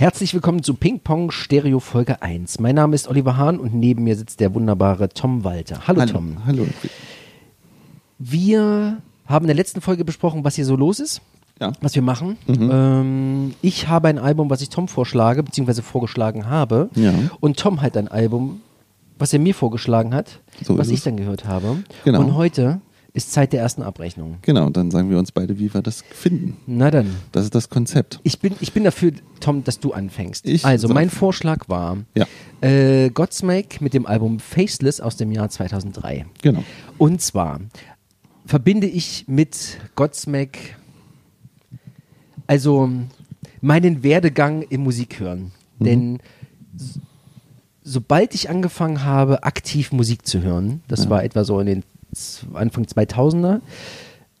Herzlich willkommen zu Ping Pong Stereo Folge 1. Mein Name ist Oliver Hahn und neben mir sitzt der wunderbare Tom Walter. Hallo, Hallo, Tom. hallo. Wir haben in der letzten Folge besprochen, was hier so los ist, Ja. was wir machen. Ähm, ich habe ein Album, was ich Tom vorschlage, beziehungsweise vorgeschlagen habe. Ja. Und Tom hat ein Album, was er mir vorgeschlagen hat, So was ich es. dann gehört habe. Genau. Und heute ist Zeit der ersten Abrechnung. Genau, und dann sagen wir uns beide, wie wir das finden. Na dann. Das ist das Konzept. Ich bin, ich bin dafür, Tom, dass du anfängst. Ich also, sag- mein Vorschlag war Ja. äh, Godsmack mit dem Album Faceless aus dem Jahr 2003. Genau. Und zwar verbinde ich mit Godsmack also meinen Werdegang im Musikhören. Mhm. Denn sobald ich angefangen habe, aktiv Musik zu hören, das war etwa so in den Anfang 2000er,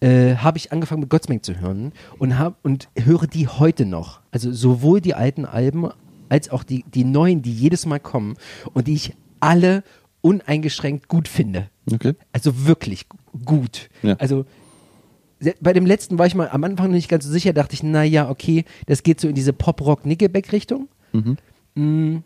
äh, habe ich angefangen mit Godsmack zu hören und, hab, und höre die heute noch. Also sowohl die alten Alben als auch die, die neuen, die jedes Mal kommen und die ich alle uneingeschränkt gut finde. Okay. Also wirklich gu- gut. Ja. Also bei dem letzten war ich mal am Anfang nicht ganz so sicher, dachte ich, naja, okay, das geht so in diese Pop-Rock-Nickelback-Richtung. Mm,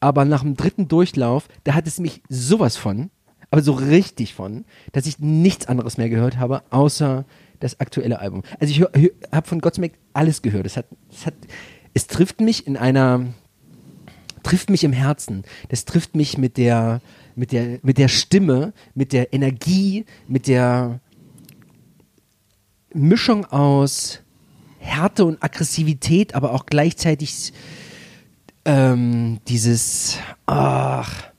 aber nach dem dritten Durchlauf, da hat es mich sowas von, aber so richtig von, dass ich nichts anderes mehr gehört habe, außer das aktuelle Album. Also ich habe von Godsmack alles gehört. Es hat, es hat, es trifft mich in einer, trifft mich im Herzen. Das trifft mich mit der, mit der, mit der Stimme, mit der Energie, mit der Mischung aus Härte und Aggressivität, aber auch gleichzeitig ähm, dieses ach,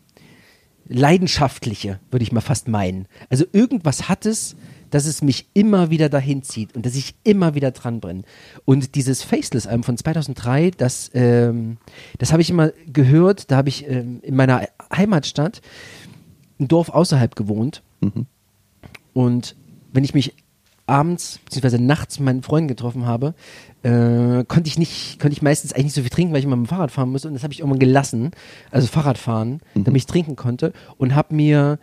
leidenschaftliche, würde ich mal fast meinen. Also irgendwas hat es, dass es mich immer wieder dahin zieht und dass ich immer wieder dran bin. Und dieses Faceless-Album von 2003, das, ähm, das habe ich immer gehört, da habe ich ähm, in meiner Heimatstadt ein Dorf außerhalb gewohnt. Und wenn ich mich abends bzw. nachts mit meinen Freunden getroffen habe, äh, konnte ich nicht, konnte ich meistens eigentlich nicht so viel trinken, weil ich immer mit dem Fahrrad fahren musste. Und das habe ich irgendwann gelassen, also Fahrradfahren, damit ich trinken konnte. Und habe mir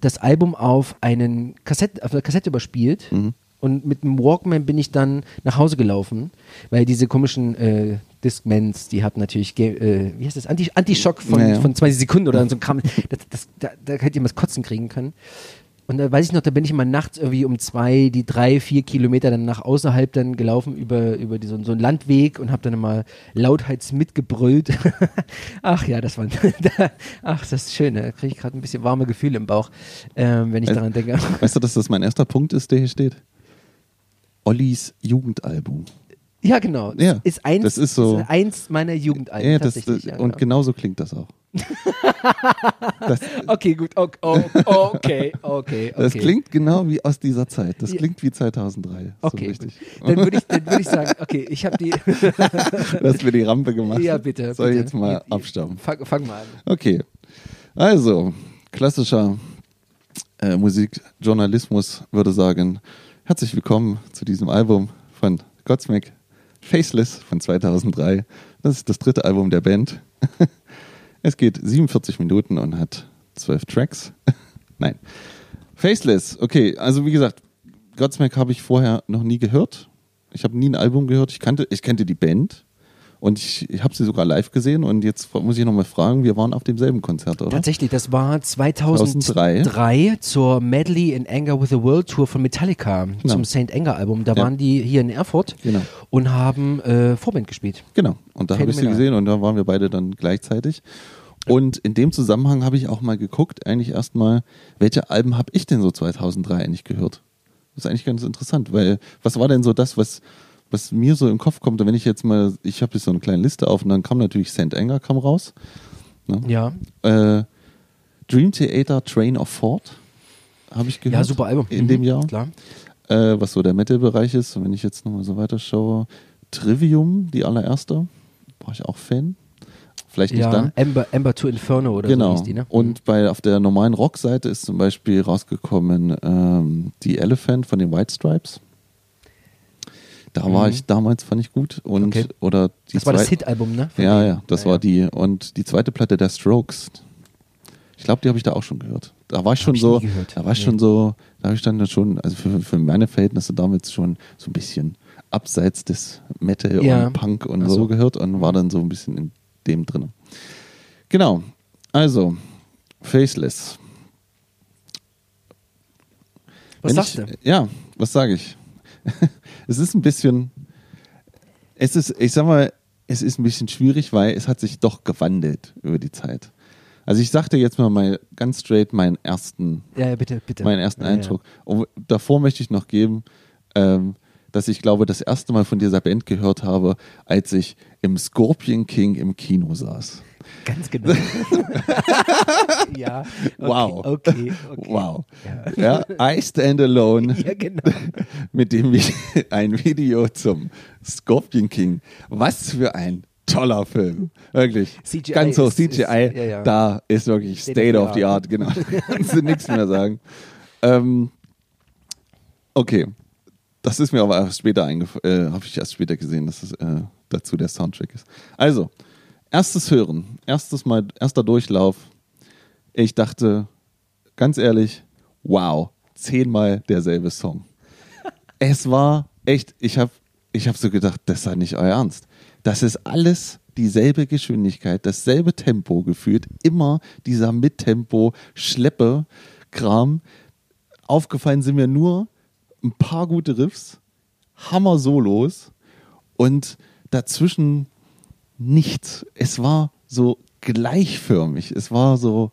das Album auf einen Kassette, auf eine Kassette überspielt. Und mit dem Walkman bin ich dann nach Hause gelaufen, weil diese komischen äh, Discmans, die hatten natürlich, äh, wie heißt das, Anti Anti-Schock von, Ja, ja. von 20 Sekunden oder so ein Kram, das, das, da, da hätte jemand Kotzen kriegen können. Und da weiß ich noch, da bin ich immer nachts irgendwie um zwei, die drei, vier Kilometer dann nach außerhalb dann gelaufen über, über die, so, so einen Landweg und habe dann immer lauthals mitgebrüllt. ach ja, das war, ach, das ist schön, da kriege ich gerade ein bisschen warme Gefühle im Bauch, ähm, wenn ich Also- daran denke. Weißt du, dass das mein erster Punkt ist, der hier steht? Ollis Jugendalbum. Ja, genau. Ja, ist eins, das ist so- ist eins meiner Jugendalben Ja, das, das, ja, und genau. genauso klingt das auch. Das, Okay, gut. Okay, okay, okay, das klingt genau wie aus dieser Zeit. Das klingt wie 2003. So Okay, richtig. gut. Dann würde ich, dann würd ich sagen, okay, ich habe die. Du hast mir die Rampe gemacht. ja, bitte. Soll ich bitte. jetzt mal abstauben? Fang, fang mal an. Okay. Also, klassischer äh, Musikjournalismus würde sagen, herzlich willkommen zu diesem Album von Godsmack, Faceless von 2003. Das ist das dritte Album der Band. es geht 47 Minuten und hat zwölf Tracks. Nein. Faceless, okay, also wie gesagt, Godsmack habe ich vorher noch nie gehört. Ich habe nie ein Album gehört. Ich kannte, ich kannte die Band und ich, ich habe sie sogar live gesehen. Und jetzt muss ich nochmal fragen, wir waren auf demselben Konzert, oder? Tatsächlich, das war 2003, zur Medley in Anger with the World Tour von Metallica zum St. Anger Album. Da Ja. waren die hier in Erfurt Genau. und haben äh, Vorband gespielt. Genau. Und da habe ich sie gesehen und da waren wir beide dann gleichzeitig. Und in dem Zusammenhang habe ich auch mal geguckt, eigentlich erstmal, welche Alben habe ich denn so 2003 eigentlich gehört? Das ist eigentlich ganz interessant, weil was war denn so das, was, was mir so im Kopf kommt? Wenn ich jetzt mal, ich habe jetzt so eine kleine Liste auf und dann kam natürlich St. Anger kam raus. Ne? Ja. Äh, Dream Theater Train of Thought habe ich gehört. Ja, super Album. In Mhm, dem Jahr. Klar. Äh, was so der Metal-Bereich ist. Und wenn ich jetzt nochmal so weiterschaue, Trivium, die allererste, war ich auch Fan. Vielleicht nicht Ja, dann. Ember, Ember to Inferno oder so Genau. hieß die, ne? Und bei auf der normalen Rockseite ist zum Beispiel rausgekommen ähm, die Elephant von den White Stripes. Da war Mhm. ich damals, fand ich gut. Und Okay. oder die Das war das Hit-Album, ne? Von Ja, ja, das Ja, war ja. die. Und die zweite Platte der Strokes Ich glaube, die habe ich da auch schon gehört. Da war ich schon ich so, da war ich Nee. schon so, da habe ich dann schon, also für, für meine Verhältnisse damals schon so ein bisschen abseits des Metal Ja. und Punk und so so. gehört und war dann so ein bisschen in dem drin. Genau. Also, Faceless. Was Wenn sagst ich, du? Ja, was sage ich? es ist ein bisschen, es ist, ich sag mal, es ist ein bisschen schwierig, weil es hat sich doch gewandelt über die Zeit. Also ich sagte jetzt mal, mal ganz straight meinen ersten, Ja, ja, bitte, bitte. meinen ersten Ja. Eindruck. Und davor möchte ich noch geben, ähm, dass ich glaube, das erste Mal von dieser Band gehört habe, als ich im Scorpion King im Kino saß. Ganz genau. ja. Okay, Wow. Okay, okay. Wow. Ja. Ja, I Stand Alone. ja, genau. mit dem Vi- ein Video zum Scorpion King. Was für ein toller Film. Wirklich. CGI Ganz hoch CGI. ist- ja, ja. Da ist wirklich State State, of the. Art. Genau. Kannst du nichts mehr sagen. Ähm, okay. Das ist mir aber erst später eingefallen, äh, habe ich erst später gesehen, dass es äh, dazu der Soundtrack ist. Also, erstes Hören, erstes Mal, erster Durchlauf. Ich dachte, ganz ehrlich, wow, zehnmal derselbe Song. Es war echt, ich habe ich hab so gedacht, das sei nicht euer Ernst. Das ist alles dieselbe Geschwindigkeit, dasselbe Tempo gefühlt, immer dieser Mittempo-Schleppe-Kram. Aufgefallen sind mir nur ein paar gute Riffs, Hammer-Solos und dazwischen nichts. Es war so gleichförmig. Es war so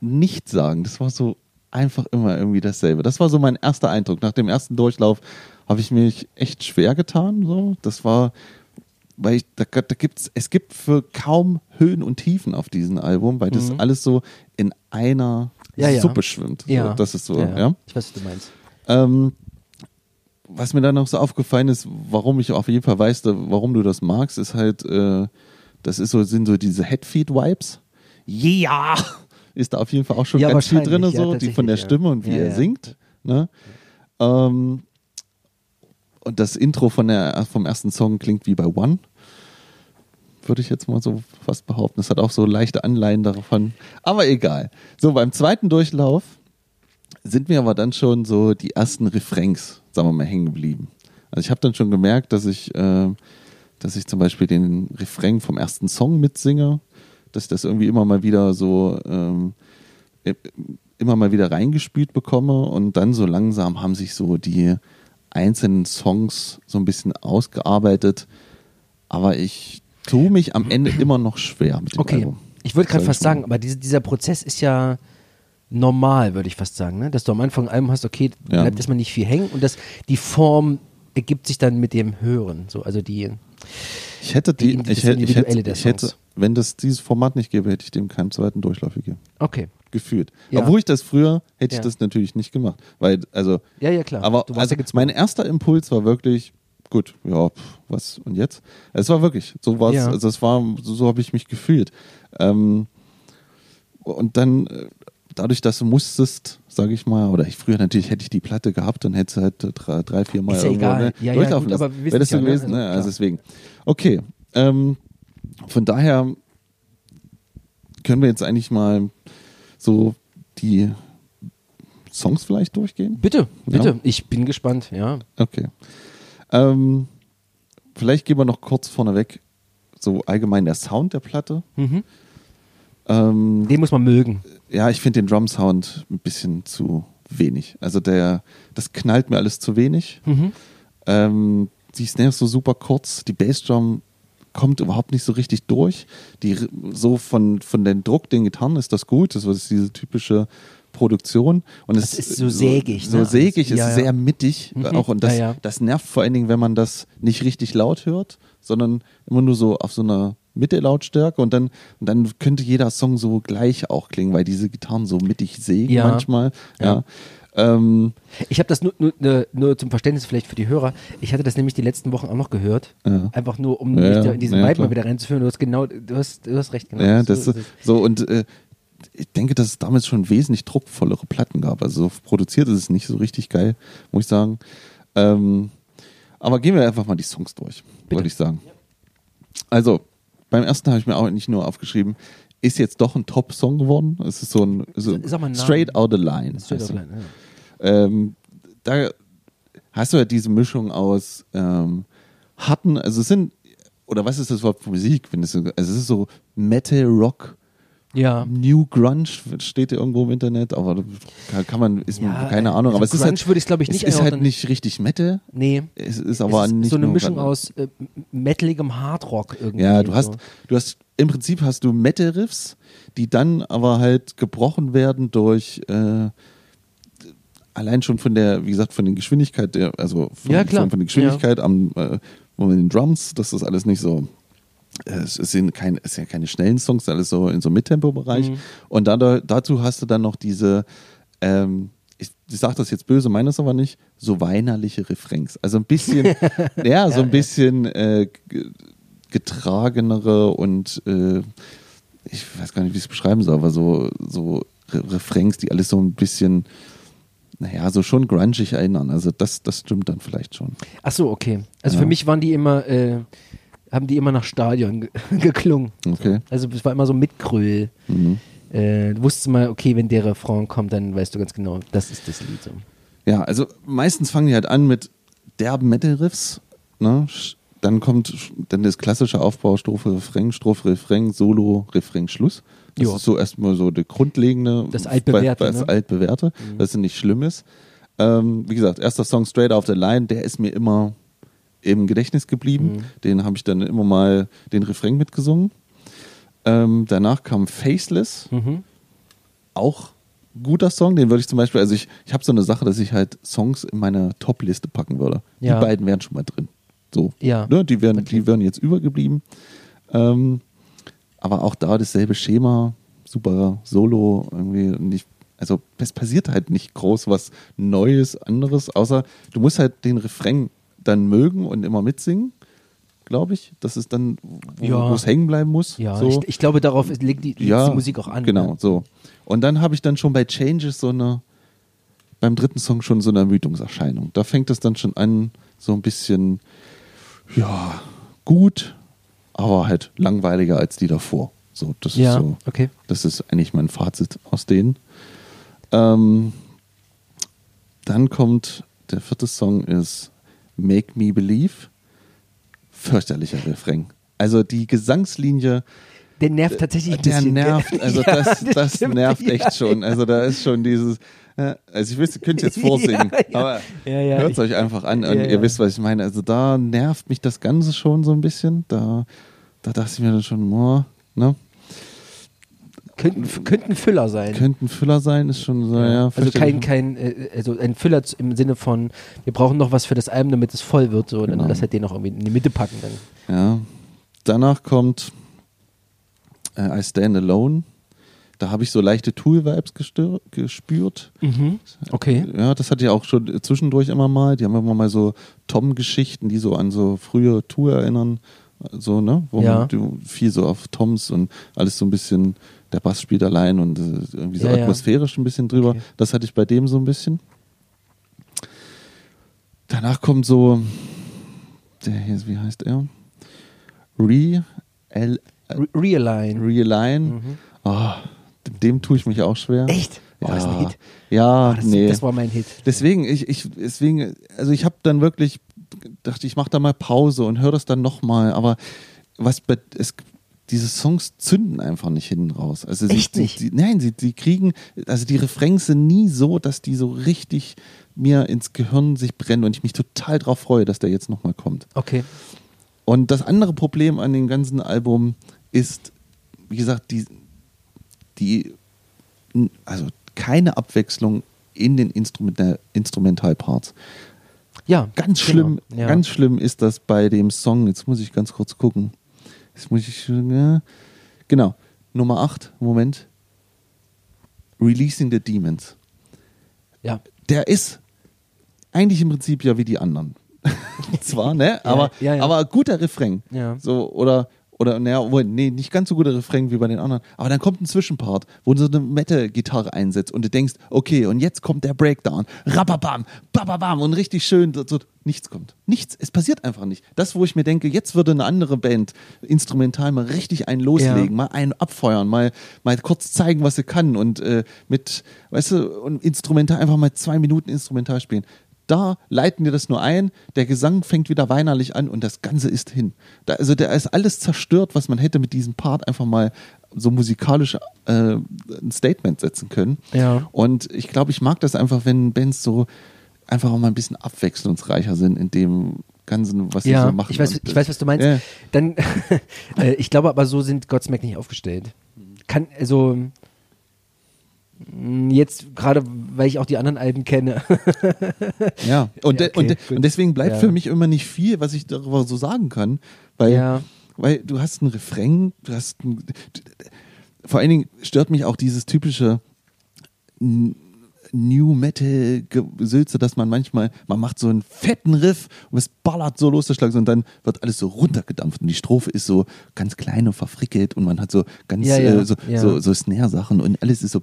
nichtssagend. Es war so einfach immer irgendwie dasselbe. Das war so mein erster Eindruck. Nach dem ersten Durchlauf habe ich mich echt schwer getan. So. Das war, weil ich, da, da gibt's, es gibt für kaum Höhen und Tiefen auf diesem Album, weil das alles so in einer Mhm. Ja, ja. Suppe schwimmt. So, Ja. das ist so, ja, ja. ja. Ich weiß, was du meinst. Ähm, was mir dann noch so aufgefallen ist, warum ich auf jeden Fall weiß, warum du das magst, ist halt, äh, das ist so, sind so diese Headfeed-Vibes. Ja! Ist da auf jeden Fall auch schon Ja, ganz viel drin, ja, so, die von der Stimme und wie Ja, er singt. Ne? Ähm, und das Intro von der, vom ersten Song klingt wie bei One. Würde ich jetzt mal so fast behaupten. Es hat auch so leichte Anleihen davon. Aber egal. So, beim zweiten Durchlauf sind mir aber dann schon so die ersten Refrains, sagen wir mal, hängen geblieben. Also ich habe dann schon gemerkt, dass ich, äh, dass ich zum Beispiel den Refrain vom ersten Song mitsinge, dass ich das irgendwie immer mal wieder so ähm, äh, immer mal wieder reingespielt bekomme und dann so langsam haben sich so die einzelnen Songs so ein bisschen ausgearbeitet, aber ich tue mich am Ende immer noch schwer mit dem Okay. Album. Ich würde gerade fast sagen, aber diese, dieser Prozess ist ja normal, würde ich fast sagen, ne? dass du am Anfang ein Album hast, okay, Ja. bleibt erstmal nicht viel hängen und das, die Form ergibt sich dann mit dem Hören. So, also die, Ich hätte die, Die- ich hätte, ich hätte, ich hätte, wenn das dieses Format nicht gäbe, hätte ich dem keinen zweiten Durchlauf gegeben. okay. Gefühlt. Ja. Obwohl ich das früher, hätte ich Ja. das natürlich nicht gemacht. Weil, also, Ja, ja, klar. aber also ja mein erster Impuls war wirklich, gut, ja, pff, was und jetzt? Es war wirklich, so war es, Ja. also es war, so, so habe ich mich gefühlt. Ähm, und dann, äh, dadurch, dass du musstest, sage ich mal, oder ich früher natürlich hätte ich die Platte gehabt, dann hätte es halt äh, drei, drei vier Mal ja irgendwo egal. ne, Ja, ja, durchlaufen gut, aber lassen. Wäre das ja, so ne? gewesen, Also, ne? Also klar. deswegen. Okay, ähm, von daher können wir jetzt eigentlich mal so die Songs vielleicht durchgehen? Bitte, Ja. bitte. Ich bin gespannt, ja. Okay. Ähm, vielleicht gehen wir noch kurz vorneweg so allgemein der Sound der Platte. Mhm. Ähm, Den muss man mögen. Ja, ich finde den Drum-Sound ein bisschen zu wenig. Also der, das knallt mir alles zu wenig. Mhm. Ähm, die Snare ist so super kurz, die Bassdrum kommt überhaupt nicht so richtig durch. Die so von von den Druck den Gitarren ist das gut, das ist diese typische Produktion und Das es ist so sägig, so ne? sägig, Ja, ist ja. sehr mittig Mhm. auch und das ja. das nervt vor allen Dingen, wenn man das nicht richtig laut hört, sondern immer nur so auf so einer Mitte-Lautstärke und dann, und dann könnte jeder Song so gleich auch klingen, weil diese Gitarren so mittig sägen Ja. manchmal. Ja. Ja. Ähm, Ich habe das nur, nur, nur- zum Verständnis vielleicht für die Hörer. Ich hatte das nämlich die letzten Wochen auch noch gehört. Ja. Einfach nur, um mich in diesen Vibe mal wieder reinzuführen. Du hast genau, du hast, du hast recht, genau. Ja, So das ist ist es. so und äh, ich denke, dass es damals schon wesentlich druckvollere Platten gab. Also so produziert ist es nicht so richtig geil, muss ich sagen. Ähm, aber gehen wir einfach mal die Songs durch, würde ich sagen. Also, beim ersten habe ich mir auch nicht nur aufgeschrieben, ist jetzt doch ein Top-Song geworden. Es ist so ein so Straight. Out of Line. Straight out line, ja. ähm, da hast du ja diese Mischung aus ähm, harten, also es sind, oder was ist das Wort für Musik? Wenn es, so- also es ist so Metal, Rock, Ja. New Grunge, steht ja irgendwo im Internet, aber kann, man, ist Ja, keine Ahnung, also aber es ist Grunge halt, würde ich, glaub ich, es nicht ist halt nicht richtig Metal, Nee. es ist aber es ist nicht so eine Mischung Grunge. aus äh, metaligem Hardrock irgendwie. Ja, du hast, So. du hast, im Prinzip hast du Metal-Riffs, die dann aber halt gebrochen werden durch, äh, allein schon von der, wie gesagt, von der Geschwindigkeit, der, also von, Ja. Von, von der Geschwindigkeit am, äh, mit den Drums, das ist alles nicht so, es sind, kein, es sind ja keine schnellen Songs, alles so in so einem Mittempo-Bereich. Mhm. Und dann, dazu hast du dann noch diese, ähm, ich, ich sage das jetzt böse, meine es aber nicht, so weinerliche Refrains. Also ein bisschen, ja, so ein bisschen äh, getragenere und äh, ich weiß gar nicht, wie ich es beschreiben soll, aber so, so Re Refrains, die alles so ein bisschen, naja, so schon grungig erinnern. Also das, das stimmt dann vielleicht schon. Ach so, okay. Also Ja. für mich waren die immer, äh, haben die immer nach Stadion ge geklungen. Okay. Also es war immer so Mitgröl. Mhm. Äh, du wusstest mal, okay, wenn der Refrain kommt, dann weißt du ganz genau, das ist das Lied. So. Ja, also meistens fangen die halt an mit derben Metal-Riffs, ne? Dann kommt dann das klassische Aufbau, Strophe, Refrain, Strophe, Refrain, Solo, Refrain, Schluss. Das Ja. ist so erstmal so der grundlegende. Das altbewährte, Das ne? altbewährte, das ist nicht schlimm ist. Ähm, wie gesagt, erster Song Straight Off the Line, der ist mir immer im Gedächtnis geblieben. Den habe ich dann immer mal den Refrain mitgesungen. Ähm, danach kam Faceless Mhm. auch guter Song, den würde ich zum Beispiel, also ich, ich habe so eine Sache, dass ich halt Songs in meine Top-Liste packen würde. Ja. Die beiden wären schon mal drin. So. Ja. Ne, die, wären, Okay. die wären jetzt übergeblieben. Ähm, aber auch da dasselbe Schema, super Solo, irgendwie nicht, also es passiert halt nicht groß was Neues, anderes, außer du musst halt den Refrain dann mögen und immer mitsingen, glaube ich. Das ist dann, wo Ja. es hängen bleiben muss. Ja, so. ich, ich glaube, darauf legt die, legt die Musik auch an. Genau, Ne? so. Und dann habe ich dann schon bei Changes so eine, beim dritten Song schon so eine Ermüdungserscheinung. Da fängt es dann schon an, so ein bisschen, ja, gut, aber halt langweiliger als die davor. So, das Ja, ist so, okay. das ist eigentlich mein Fazit aus denen. Ähm, dann kommt, der vierte Song ist Make Me Believe. Fürchterlicher Refrain. Also die Gesangslinie, Der nervt tatsächlich ein der bisschen. gell? nervt, also Ja, das, das stimmt, nervt ja. echt schon. Also da ist schon dieses, äh, also ich wüsste, könnt jetzt vorsingen, Ja, ja. aber Ja, ja, hört es euch einfach an und Ja, ihr ja. wisst, was ich meine. Also da nervt mich das Ganze schon so ein bisschen. Da, da dachte ich mir dann schon, oh, ne? Könnten, könnten Füller sein. Könnte ein Füller sein, ist schon so, ja. also kein, kein, äh, also ein Füller im Sinne von, wir brauchen noch was für das Album, damit es voll wird, so, dann Genau. lass halt den noch irgendwie in die Mitte packen. Dann. Ja. Danach kommt äh, I Stand Alone. Da habe ich so leichte Tool-Vibes gespürt. Okay. Ja, das hatte ich auch schon zwischendurch immer mal. Die haben immer mal so Tom-Geschichten, die so an so frühe Tour erinnern. So, ne? Wo Ja. man viel so auf Toms und alles so ein bisschen, der Bass spielt allein und äh, irgendwie so Ja, atmosphärisch ein bisschen drüber. Okay. Das hatte ich bei dem so ein bisschen. Danach kommt so, der hier, wie heißt er? Re, L, Re Realign. Realign. Oh, dem, dem tue ich mich auch schwer. Mhm. Echt? Oh, ja. das ist ein Hit. Ja, Ah, das, nee. das war mein Hit. Deswegen, ich, ich, deswegen, also ich habe dann wirklich dachte, ich mache da mal Pause und höre das dann nochmal, aber was bei, es, diese Songs zünden einfach nicht hinten raus. Also sie, Echt nicht? Sie, nein, sie, sie kriegen, also die Refrains sind nie so, dass die so richtig mir ins Gehirn sich brennen und ich mich total drauf freue, dass der jetzt nochmal kommt. Okay. Und das andere Problem an dem ganzen Album ist, wie gesagt, die, die also keine Abwechslung in den Instrumental, Instrumentalparts. Ja. Ganz genau. schlimm, Ja. ganz schlimm ist das bei dem Song. Jetzt muss ich ganz kurz gucken. Jetzt muss ich, ja, genau, Nummer 8, Moment. Releasing the Demons. ja. Der ist eigentlich im Prinzip ja wie die anderen. Zwar, ne? Aber, ja, ja. aber guter Refrain. Ja. So, oder, oder naja, nee, nicht ganz so guter Refrain wie bei den anderen, aber dann kommt ein Zwischenpart, wo du so eine Metal-Gitarre einsetzt und du denkst, okay, und jetzt kommt der Breakdown, rababam, bababam und richtig schön, so, so, nichts kommt. Nichts, es passiert einfach nicht. Das, wo ich mir denke, jetzt würde eine andere Band instrumental mal richtig einen loslegen, Ja. mal einen abfeuern, mal, mal kurz zeigen, was sie kann und äh, mit, weißt du, und instrumental einfach mal zwei Minuten instrumental spielen. Da leiten wir das nur ein, der Gesang fängt wieder weinerlich an und das Ganze ist hin. Da, also da ist alles zerstört, was man hätte mit diesem Part einfach mal so musikalisch äh, ein Statement setzen können. Ja. Und ich glaube, ich mag das einfach, wenn Bands so einfach auch mal ein bisschen abwechslungsreicher sind in dem Ganzen, was sie Ja, so machen. ich weiß, ich weiß, was du meinst. Ja. Dann, äh, ich glaube aber, so sind Godsmack nicht aufgestellt. Kann, also, jetzt gerade, weil ich auch die anderen Alben kenne. Ja, und, Ja, und, okay, de- gut. und deswegen bleibt Ja. für mich immer nicht viel, was ich darüber so sagen kann, weil, Ja. weil du hast einen Refrain, du hast ein, vor allen Dingen stört mich auch dieses typische New Metal Gesülze, dass man manchmal, man macht so einen fetten Riff und es ballert so los, der Schlag, und dann wird alles so runtergedampft und die Strophe ist so ganz klein und verfrickelt und man hat so ganz Ja, ja, äh, so, ja. so, so Snare-Sachen und alles ist so,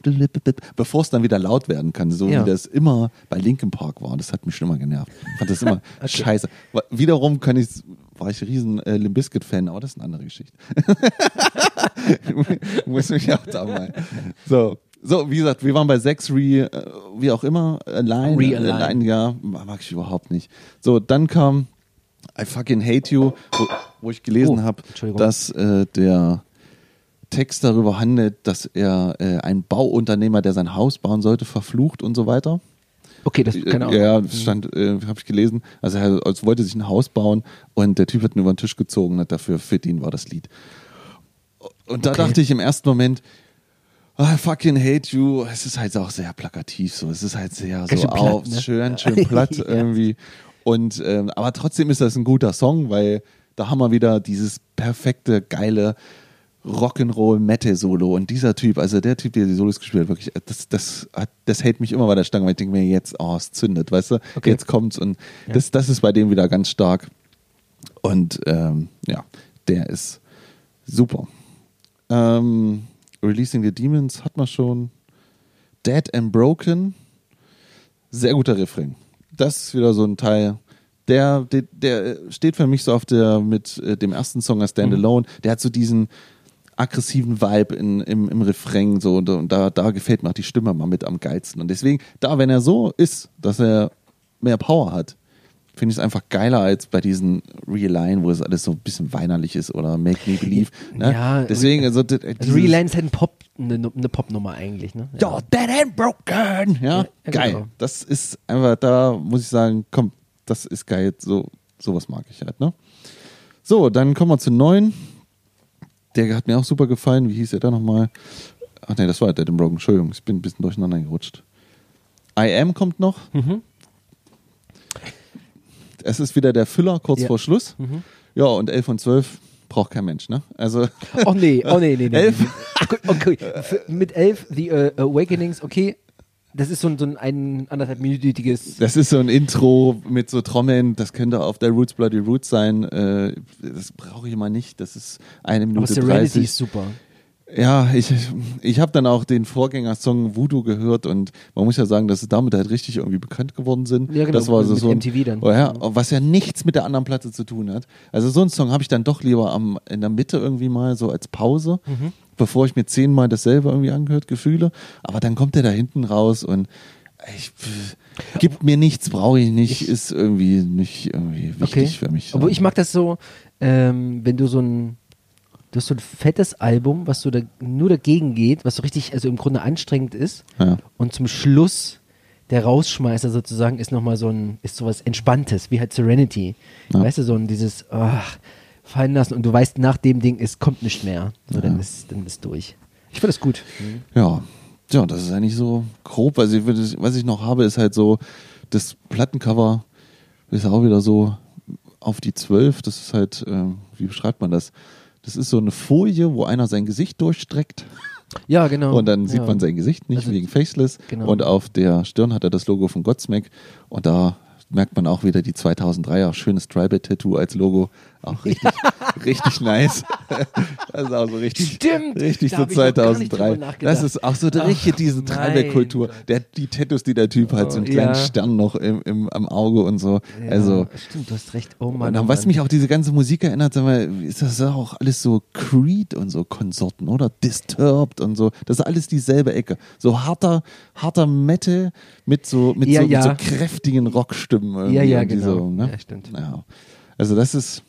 bevor es dann wieder laut werden kann, so wie das immer bei Linkin Park war. Das hat mich schon immer genervt. Ich fand das immer scheiße. Wa- Wiederum kann ich, war ich riesen äh, Limp Bizkit Fan, aber das ist eine andere Geschichte. Muss mich auch da mal. So. So, wie gesagt, wir waren bei sechs Re, äh, wie auch immer, Align, Realign. Align, ja, mag ich überhaupt nicht. So, dann kam I fucking hate you, wo, wo ich gelesen Oh, habe, dass äh, der Text darüber handelt, dass er äh, ein Bauunternehmer, der sein Haus bauen sollte, verflucht und so weiter. Okay, das keine Ahnung. Ja, das stand, äh, habe ich gelesen. Also er als wollte sich ein Haus bauen und der Typ hat ihn über den Tisch gezogen, hat dafür für ihn war das Lied. Und da Okay. dachte ich im ersten Moment, I fucking hate you. Es ist halt auch sehr plakativ so. Es ist halt sehr Ganz so schön platt, auf, ne? schön, schön platt Ja. irgendwie. Und ähm, aber trotzdem ist das ein guter Song, weil da haben wir wieder dieses perfekte, geile Rock'n'Roll Metal Solo und dieser Typ, also der Typ, der die Solos gespielt hat, wirklich, das, das, hat, das hält mich immer bei der Stange, weil ich denke mir jetzt, oh, es zündet, weißt du, Okay. jetzt kommt's und Ja. das, das ist bei dem wieder ganz stark und ähm, ja, der ist super. Ähm, Releasing the Demons hat man schon. Dead and Broken, sehr guter Refrain. Das ist wieder so ein Teil, der, der, der steht für mich so auf der mit äh, dem ersten Song als Stand Alone. Der hat so diesen aggressiven Vibe in, im, im Refrain so und, und da, da gefällt mir auch die Stimme mal mit am geilsten. Und deswegen, da, wenn er so ist, dass er mehr Power hat, finde ich es einfach geiler als bei diesen Realign, wo es alles so ein bisschen weinerlich ist oder Make Me Believe. Ne? Ja, deswegen, also, d- Also Reline ist halt ein Pop, eine, eine Popnummer eigentlich, ne? ja, dead and broken. Ja, Ja, ja, geil. genau. Das ist einfach, da muss ich sagen, komm, das ist geil. So, sowas mag ich halt, ne? So, dann kommen wir zu neun. Der hat mir auch super gefallen. Wie hieß der da nochmal? Ach nee, das war Dead and Broken. Entschuldigung, ich bin ein bisschen durcheinander gerutscht. I Am kommt noch. Mhm. Es ist wieder der Füller kurz Ja. vor Schluss. Ja, und 11 und 12 braucht kein Mensch, ne? Also, Oh nee, oh nee, nee, nee. Elf. Okay, okay. Mit elf, The äh, Awakenings, okay. Das ist so ein, so ein, ein anderthalbminütiges. Das ist so ein Intro mit so Trommeln, das könnte auf der Roots Bloody Roots sein. Äh, das brauche ich mal nicht. Das ist eine Aber Minute Serenity 30. ist super. Ja, ich, ich habe dann auch den Vorgängersong Voodoo gehört und man muss ja sagen, dass sie damit halt richtig irgendwie bekannt geworden sind. Ja, genau, das war so, mit so ein, MTV dann. Oh ja, was ja nichts mit der anderen Platte zu tun hat. Also so einen Song habe ich dann doch lieber am, in der Mitte irgendwie mal so als Pause, Mhm. bevor ich mir zehnmal dasselbe irgendwie angehört, Gefühle. Aber dann kommt der da hinten raus und ich, gibt mir nichts, brauche ich nicht, ist irgendwie nicht irgendwie wichtig für mich. Aber ich mag das so, ähm, wenn du so ein, du hast so ein fettes Album, was so da, nur dagegen geht, was so richtig, also im Grunde anstrengend ist. Ja. Und zum Schluss der Rausschmeißer sozusagen ist nochmal so ein, ist sowas Entspanntes, wie halt Serenity. Ja. Weißt du, so ein dieses, ach, fallen lassen und du weißt, nach dem Ding, es kommt nicht mehr. So, dann, ist, dann ist durch. Ich finde das gut. Ja, ja, das ist eigentlich so grob. Also ich würde, was ich noch habe, ist halt so, das Plattencover ist auch wieder so auf die 12. Das ist halt, ähm, wie beschreibt man das? Das ist so eine Folie, wo einer sein Gesicht durchstreckt Ja, genau. und dann sieht ja. man sein Gesicht nicht Also- wegen Faceless. Genau. Und auf der Stirn hat er das Logo von Godsmack und da merkt man auch wieder die 2003er schönes Tribal-Tattoo als Logo. Auch richtig, richtig nice. Das ist auch so richtig, Stimmt, richtig da so hab ich noch gar nicht 2003. drüber nachgedacht. Das ist auch so der richtige, diese. Gott. Der, die Tattoos, die der Typ hat, so einen kleinen Ja. Stern noch im, im, am Auge und so. Also, Ja, stimmt, du hast recht. Oh Mann. und dann, oh was mich auch diese ganze Musik erinnert, sag mal, ist das auch alles so Creed und so Konsorten, oder? Disturbed und so. Das ist alles dieselbe Ecke. So harter, harter Metal mit so, mit Ja, so, mit so kräftigen Rockstimmen. irgendwie Ja, ja, genau. So, ne? Ja, stimmt. Ja. Also das ist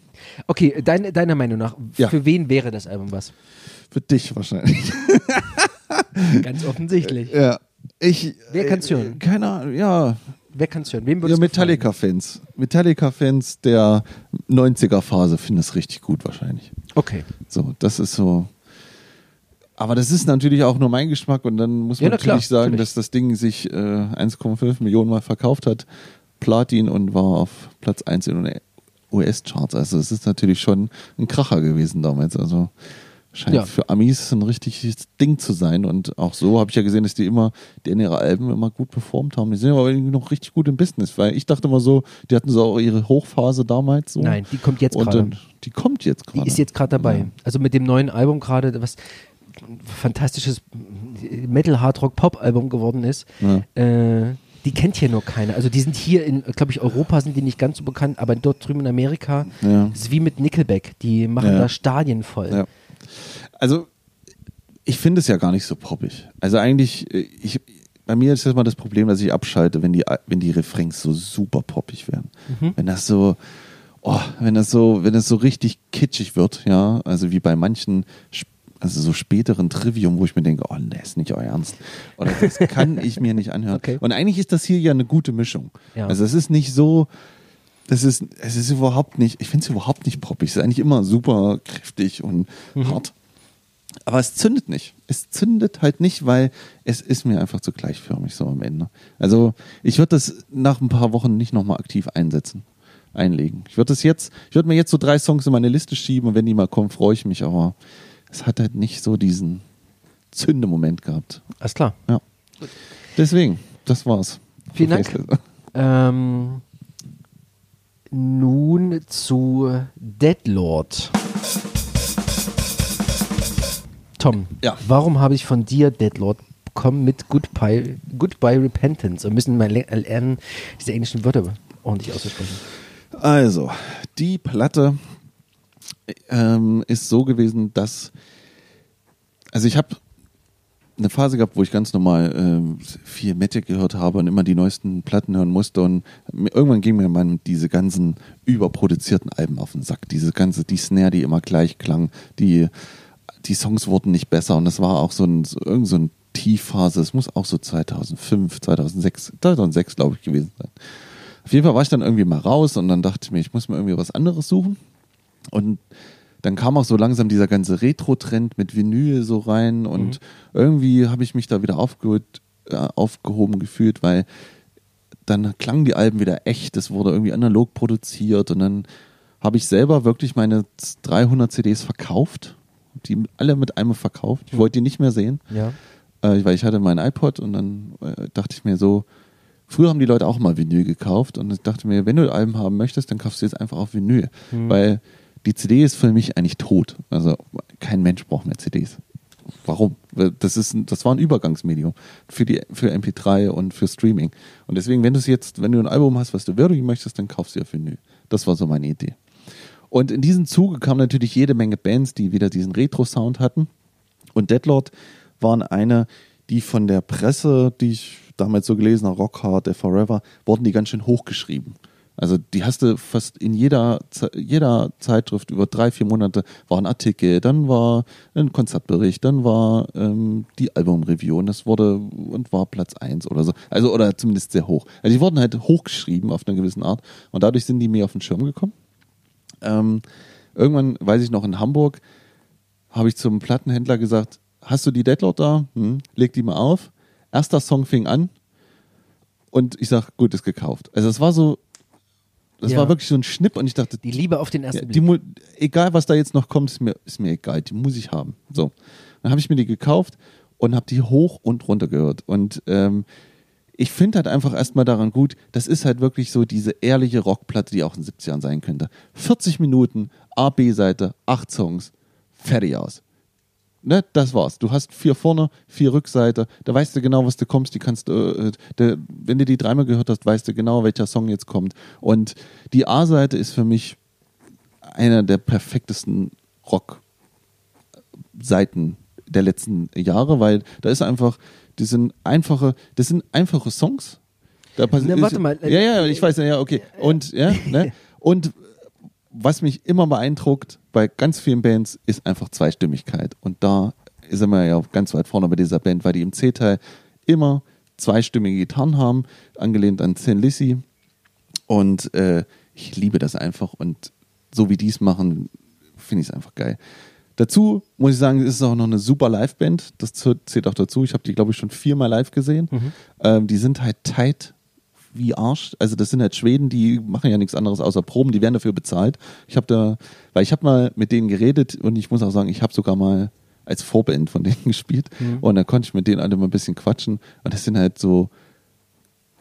Okay, dein, deiner Meinung nach, Ja. für wen wäre das Album was? für dich wahrscheinlich. Ganz offensichtlich. ja. Ich, Wer kann's hören? äh, Keine Ahnung, ja. Wer kann es hören? Wem Ja, Metallica-Fans. Metallica-Fans der 90er-Phase finden es richtig gut wahrscheinlich. Okay. So, das ist so. Aber das ist natürlich auch nur mein Geschmack und dann muss man Ja, na klar, natürlich sagen, natürlich. dass das Ding sich äh, 1,5 Millionen Mal verkauft hat, Platin und war auf Platz 1 in den US-Charts. Also es ist natürlich schon ein Kracher gewesen damals. Also scheint Ja. für Amis ein richtiges Ding zu sein. Und auch so habe ich ja gesehen, dass die immer, die in ihre Alben immer gut performt haben. Die sind aber irgendwie noch richtig gut im Business, weil ich dachte immer so, die hatten so auch ihre Hochphase damals. So. Nein, die kommt jetzt Und gerade. dann, die kommt jetzt gerade. Die ist jetzt gerade dabei. Ja. Also mit dem neuen Album gerade, was ein fantastisches Metal-Hard-Rock-Pop-Album geworden ist. Ja. Äh, die kennt hier nur keiner. Also die sind hier in, glaube ich, Europa sind die nicht ganz so bekannt, aber dort drüben in Amerika Ja. ist wie mit Nickelback. Die machen Ja. da Stadien voll. Ja. Also, ich finde es ja gar nicht so poppig. Also eigentlich, äh, ich, bei mir ist das mal das Problem, dass ich abschalte, wenn die, wenn die Refrains so super poppig werden. Wenn das so, oh, wenn das so, wenn das so richtig kitschig wird, ja, also wie bei manchen, sp- also so späteren Trivium, wo ich mir denke, oh, nee, ist nicht euer Ernst. Oder das kann ich mir nicht anhören. Okay. Und eigentlich ist das hier ja eine gute Mischung. Ja. Also es ist nicht so, das ist, es ist überhaupt nicht, ich finde es überhaupt nicht poppig. Es ist eigentlich immer super kräftig und hart. Aber es zündet nicht. Es zündet halt nicht, weil es ist mir einfach zu gleichförmig so am Ende. Also ich würde das nach ein paar Wochen nicht nochmal aktiv einsetzen, einlegen. Ich würde das jetzt, ich würde mir jetzt so drei Songs in meine Liste schieben und wenn die mal kommen, freue ich mich. Aber es hat halt nicht so diesen Zündemoment gehabt. Alles klar. Ja. Deswegen, das war's. Vielen Dank. Ähm, nun zu Deadlord. Tom, Ja. warum habe ich von dir Deadlord bekommen mit Goodbye, Goodbye Repentance? Wir müssen mal le- lernen, diese englischen Wörter ordentlich auszusprechen. Also, die Platte ähm, ist so gewesen, dass. Also, ich habe eine Phase gehabt, wo ich ganz normal ähm, viel Metal gehört habe und immer die neuesten Platten hören musste. Und irgendwann ging mir man diese ganzen überproduzierten Alben auf den Sack. Diese ganze, die Snare, die immer gleich klang, die, die Songs wurden nicht besser. Und das war auch so ein, so, irgend so ein Tiefphase. Es muss auch so 2005, 2006, 2006 glaube ich gewesen sein. Auf jeden Fall war ich dann irgendwie mal raus und dann dachte ich mir, ich muss mir irgendwie was anderes suchen. Und dann kam auch so langsam dieser ganze Retro-Trend mit Vinyl so rein und irgendwie habe ich mich da wieder aufgeholt, äh, aufgehoben gefühlt, weil dann klangen die Alben wieder echt, es wurde irgendwie analog produziert und dann habe ich selber wirklich meine 300 CDs verkauft, die alle mit einmal verkauft. Ich wollte die nicht mehr sehen Ja. äh, weil ich hatte meinen iPod und dann äh, dachte ich mir so, früher haben die Leute auch mal Vinyl gekauft und ich dachte mir, wenn du Alben haben möchtest, dann kaufst du jetzt einfach auf Vinyl, weil die CD ist für mich eigentlich tot. Also kein Mensch braucht mehr CDs. Warum? Das, ist, das war ein Übergangsmedium für, die, für MP3 und für Streaming. Und deswegen, wenn du jetzt, wenn du ein Album hast, was du würdigen möchtest, dann kaufst du auf Vinyl. Das war so meine Idee. Und in diesem Zuge kamen natürlich jede Menge Bands, die wieder diesen Retro-Sound hatten. Und Deadlord waren eine, die von der Presse, die ich damals so gelesen habe, Rock Hard, The Forever, wurden die ganz schön hochgeschrieben. Also die hast du fast in jeder, jeder Zeitschrift über drei, vier Monate war ein Artikel, dann war ein Konzertbericht, dann war ähm, die Albumreview und das wurde und war Platz eins oder so. Also oder zumindest sehr hoch. Also die wurden halt hochgeschrieben auf eine gewisse Art und dadurch sind die mir auf den Schirm gekommen. Ähm, irgendwann, weiß ich noch, in Hamburg habe ich zum Plattenhändler gesagt, hast du die Deadload da? Hm, leg die mal auf. Erster Song fing an und ich sag, gut, ist gekauft. Also es war so, das Ja. war wirklich so ein Schnipp und ich dachte, Die Liebe auf den ersten ja, die Blick. egal was da jetzt noch kommt, ist mir, ist mir egal, die muss ich haben. So, dann habe ich mir die gekauft und habe die hoch und runter gehört und ähm, ich finde halt einfach erstmal daran gut, das ist halt wirklich so diese ehrliche Rockplatte, die auch in den 70ern sein könnte. 40 Minuten, A, B-Seite, 8 Songs, fertig aus. Ne, das war's. Du hast vier vorne, vier Rückseite. Da weißt du genau, was du kommst. Die kannst, äh, der, wenn du die dreimal gehört hast, weißt du genau, welcher Song jetzt kommt. Und die A-Seite ist für mich einer der perfektesten Rock-Seiten der letzten Jahre, weil da ist einfach, die sind einfache, das sind einfache Songs. Da Na, warte mal. Ja, ja, ich weiß, ja, okay. Und, ja, ne? Und was mich immer beeindruckt bei ganz vielen Bands ist einfach Zweistimmigkeit. Und da sind wir ja ganz weit vorne bei dieser Band, weil die im C-Teil immer zweistimmige Gitarren haben, angelehnt an Thin Lizzy. Und äh, ich liebe das einfach. Und so wie die es machen, finde ich es einfach geil. Dazu muss ich sagen, ist es auch noch eine super Liveband. Das zählt auch dazu. Ich habe die, glaube ich, schon viermal live gesehen. Mhm. Ähm, die sind halt tight wie Arsch. Also das sind halt Schweden, die machen ja nichts anderes außer Proben. Die werden dafür bezahlt. Ich habe da, weil ich habe mal mit denen geredet und ich muss auch sagen, ich habe sogar mal als Vorband von denen gespielt Mhm. und da konnte ich mit denen alle mal ein bisschen quatschen. Und das sind halt so,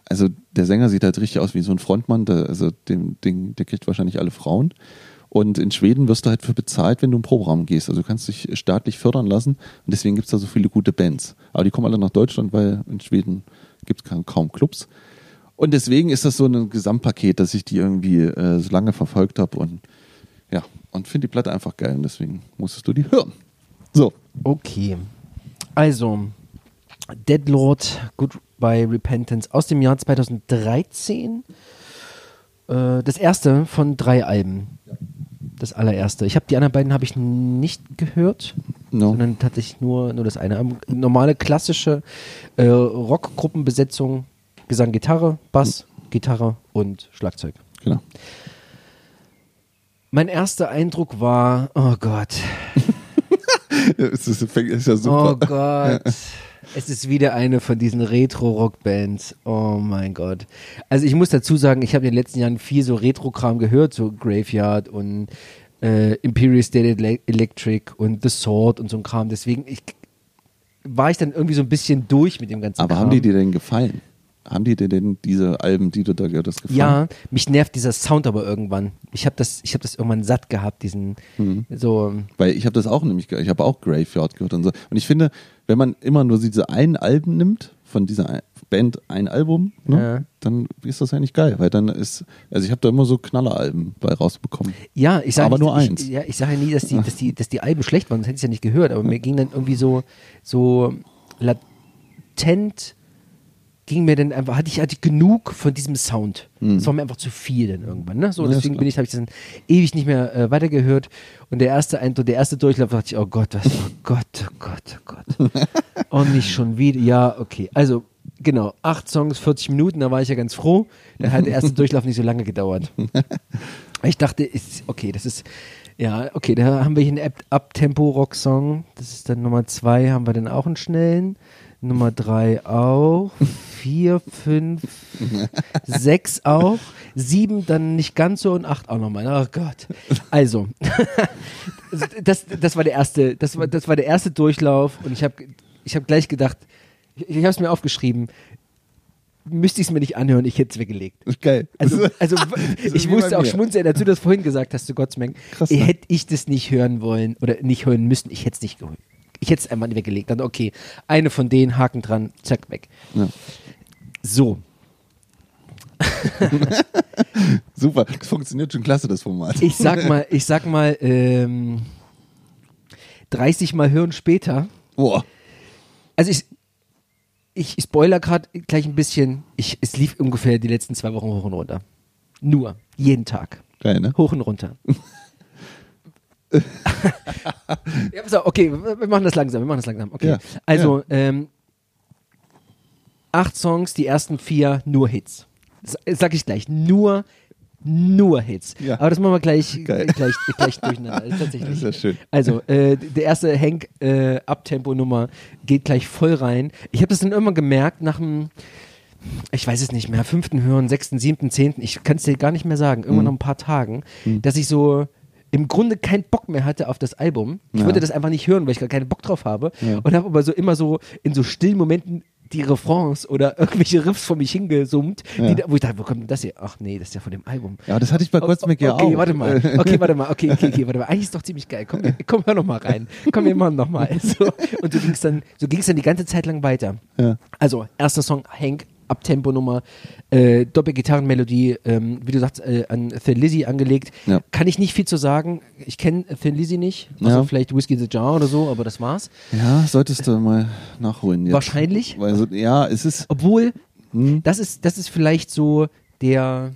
also der Sänger sieht halt richtig aus wie so ein Frontmann. Der, also dem Ding, der kriegt wahrscheinlich alle Frauen. Und in Schweden wirst du halt für bezahlt, wenn du im Proberaum gehst. Also du kannst dich staatlich fördern lassen. Und deswegen gibt es da so viele gute Bands. Aber die kommen alle nach Deutschland, weil in Schweden gibt es kaum Clubs. Und deswegen ist das so ein Gesamtpaket, dass ich die irgendwie äh, so lange verfolgt habe. Und ja, und finde die Platte einfach geil. Und deswegen musstest du die hören. So. Okay. Also, Deadlord, Goodbye Repentance aus dem Jahr 2013. Äh, das erste von drei Alben. Das allererste. Ich habe die anderen beiden habe ich nicht gehört, No. sondern tatsächlich nur, nur das eine. Album. Normale klassische äh, Rockgruppenbesetzung, Gesang, Gitarre, Bass, Gitarre und Schlagzeug. Genau. Mein erster Eindruck war, oh Gott, Es ist, ist ja Oh super. Gott. Es ist wieder eine von diesen Retro-Rock-Bands. Oh mein Gott. Also ich muss dazu sagen, ich habe in den letzten Jahren viel so Retro-Kram gehört, so Graveyard und äh, Imperial State Ele- Electric und The Sword und so ein Kram. Deswegen ich, war ich dann irgendwie so ein bisschen durch mit dem ganzen Aber Kram. haben die dir denn gefallen? Haben die dir denn diese Alben, die du da gehört hast, gefallen? Ja, mich nervt dieser Sound aber irgendwann. Ich habe das, ich habe das irgendwann satt gehabt, diesen Mhm. so. Weil ich habe das auch nämlich, ich habe auch Graveyard gehört und so. Und ich finde, wenn man immer nur diese einen Alben nimmt, von dieser Band ein Album, ne, Ja. dann ist das eigentlich geil, weil dann ist, also ich habe da immer so Knalleralben bei rausbekommen. Ja, ich sage Aber nicht, nur ich, eins. Ja, ich sage ja nie, dass die, dass die, dass die Alben schlecht waren, das hätte ich ja nicht gehört, aber mir ging dann irgendwie so, so latent ging mir dann einfach, hatte ich, hatte ich genug von diesem Sound. Das war mir einfach zu viel dann irgendwann. Ne? So. Ja, deswegen bin ich, habe ich das dann ewig nicht mehr äh, weitergehört. Und der erste Eindruck, der erste Durchlauf dachte ich, oh Gott, was, oh Gott, oh Gott, oh Gott. Und nicht schon wieder. Ja, okay. Also, genau, acht Songs, 40 Minuten, da war ich ja ganz froh. Dann hat der erste Durchlauf nicht so lange gedauert. Ich dachte, ist, okay, das ist, ja, okay, da haben wir hier einen Abtempo-Rock-Song. Das ist dann Nummer zwei, haben wir dann auch einen schnellen. Nummer drei auch. Vier, fünf, sechs auch. Sieben dann nicht ganz so und acht auch nochmal. Oh Gott. Also, das, das war der erste, das war, das war der erste Durchlauf und ich habe ich hab gleich gedacht, ich, ich habe es mir aufgeschrieben, müsste ich es mir nicht anhören, ich hätte es weggelegt. Geil. Also, also ich musste auch schmunzeln, als du das vorhin gesagt hast, zu Gottsmengen. Krass, ne? Hätte ich das nicht hören wollen oder nicht hören müssen, ich hätte es nicht gehört. Ich hätte es einfach nicht weggelegt. Dann, okay, eine von denen, Haken dran, zack, weg. Ja. So, Super, das funktioniert schon klasse, das Format. ich sag mal, ich sag mal, ähm, 30 Mal hören später. Boah. Also ich, ich spoiler gerade gleich ein bisschen. Ich, es lief ungefähr die letzten zwei Wochen hoch und runter. Nur, jeden Tag. Geil, ne? Hoch und runter. ja, pass auf, okay, wir machen das langsam, wir machen das langsam. Okay. Ja, Also, Ähm, acht Songs, die ersten vier nur Hits. Das sag ich gleich, nur, nur Hits. Ja. Aber das machen wir gleich, Geil. gleich, gleich durcheinander. Also tatsächlich. Das ist ja schön. Also, äh, der erste Hank äh, Abtempo-Nummer geht gleich voll rein. Ich habe das dann irgendwann gemerkt nach dem, ich weiß es nicht mehr, fünften Hören, sechsten, siebten, zehnten, ich kann es dir gar nicht mehr sagen, Mhm. irgendwann nach ein paar Tagen, dass ich so im Grunde keinen Bock mehr hatte auf das Album. Ich Ja. wollte das einfach nicht hören, weil ich gar keinen Bock drauf habe. Ja. Und habe aber so immer so in so stillen Momenten die Refrains oder irgendwelche Riffs vor mich hingesummt, Ja. die, wo ich dachte, wo kommt denn das hier? Ach nee, das ist ja von dem Album. Ja, das hatte ich bei Godsmack ja auch. Okay, warte mal. Okay, warte mal. Okay, okay, okay, warte mal. Eigentlich ist doch ziemlich geil. Komm, komm hör noch mal rein. Komm, wir machen noch mal. So, und so ging es dann, so dann die ganze Zeit lang weiter. Ja. Also, erster Song, Hank, Abtempo-Nummer, äh, Doppelgitarrenmelodie, ähm, wie du sagst, äh, an Thin Lizzy angelegt. Ja. Kann ich nicht viel zu sagen. Ich kenne Thin Lizzy nicht. Also Ja. vielleicht Whiskey the Jar oder so, aber das war's. Ja, solltest du mal nachholen jetzt. Wahrscheinlich. Weil so, ja, es ist. Obwohl, Hm, das ist, das ist vielleicht so der,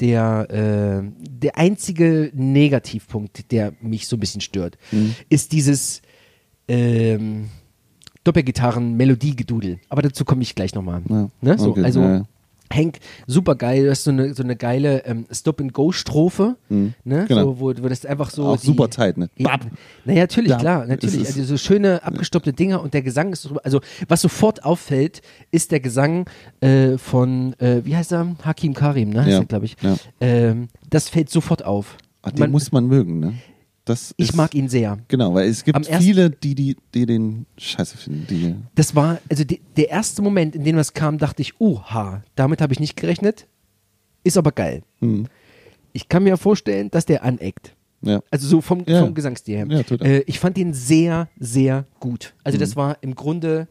der, äh, der einzige Negativpunkt, der mich so ein bisschen stört, Mhm. ist dieses ähm, Doppelgitarren-Melodie-Gedudel. Aber dazu komme ich gleich nochmal. Ja, Ne? So, okay, also ja. Hank, super geil, du hast so eine, so eine geile ähm, Stop-and-Go-Strophe, Mhm, ne? genau. so, wo, wo das einfach so. Auch die- super tight, ne? ja, naja, natürlich, Ja, klar, natürlich. Also so schöne abgestoppte Dinger und der Gesang ist drüber. Also was sofort auffällt, ist der Gesang äh, von, äh, wie heißt er? Hakim Karim, ne? Ja, glaube ich. ja. Ähm, das fällt sofort auf. Ach, den Man- muss man mögen, ne? Das ich ist, mag ihn sehr. Genau, weil es gibt Am viele, die, die, die den scheiße finden. Die, Das war, also die, der erste Moment, in dem das kam, dachte ich, oha, damit habe ich nicht gerechnet. Ist aber geil. hm, Ich kann mir vorstellen, dass der aneckt. ja. Also so vom, Ja. vom Gesangsstil her. Ja, äh, ich fand den sehr, sehr gut. Also Mhm. das war im Grunde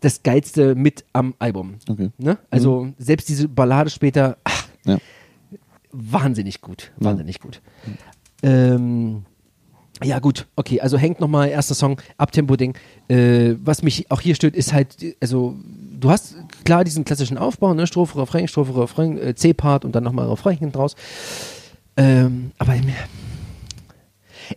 das Geilste mit am Album. Okay. Ne? Also selbst diese Ballade später, ach, wahnsinnig gut. Wahnsinnig gut. Ähm, ja, gut, okay, also hängt nochmal, erster Song, Abtempo-Ding. Äh, was mich auch hier stört, ist halt, also, du hast klar diesen klassischen Aufbau, ne? Strophe, Refrain, Strophe, Refrain, äh, C-Part und dann nochmal Refrain draus. Ähm, aber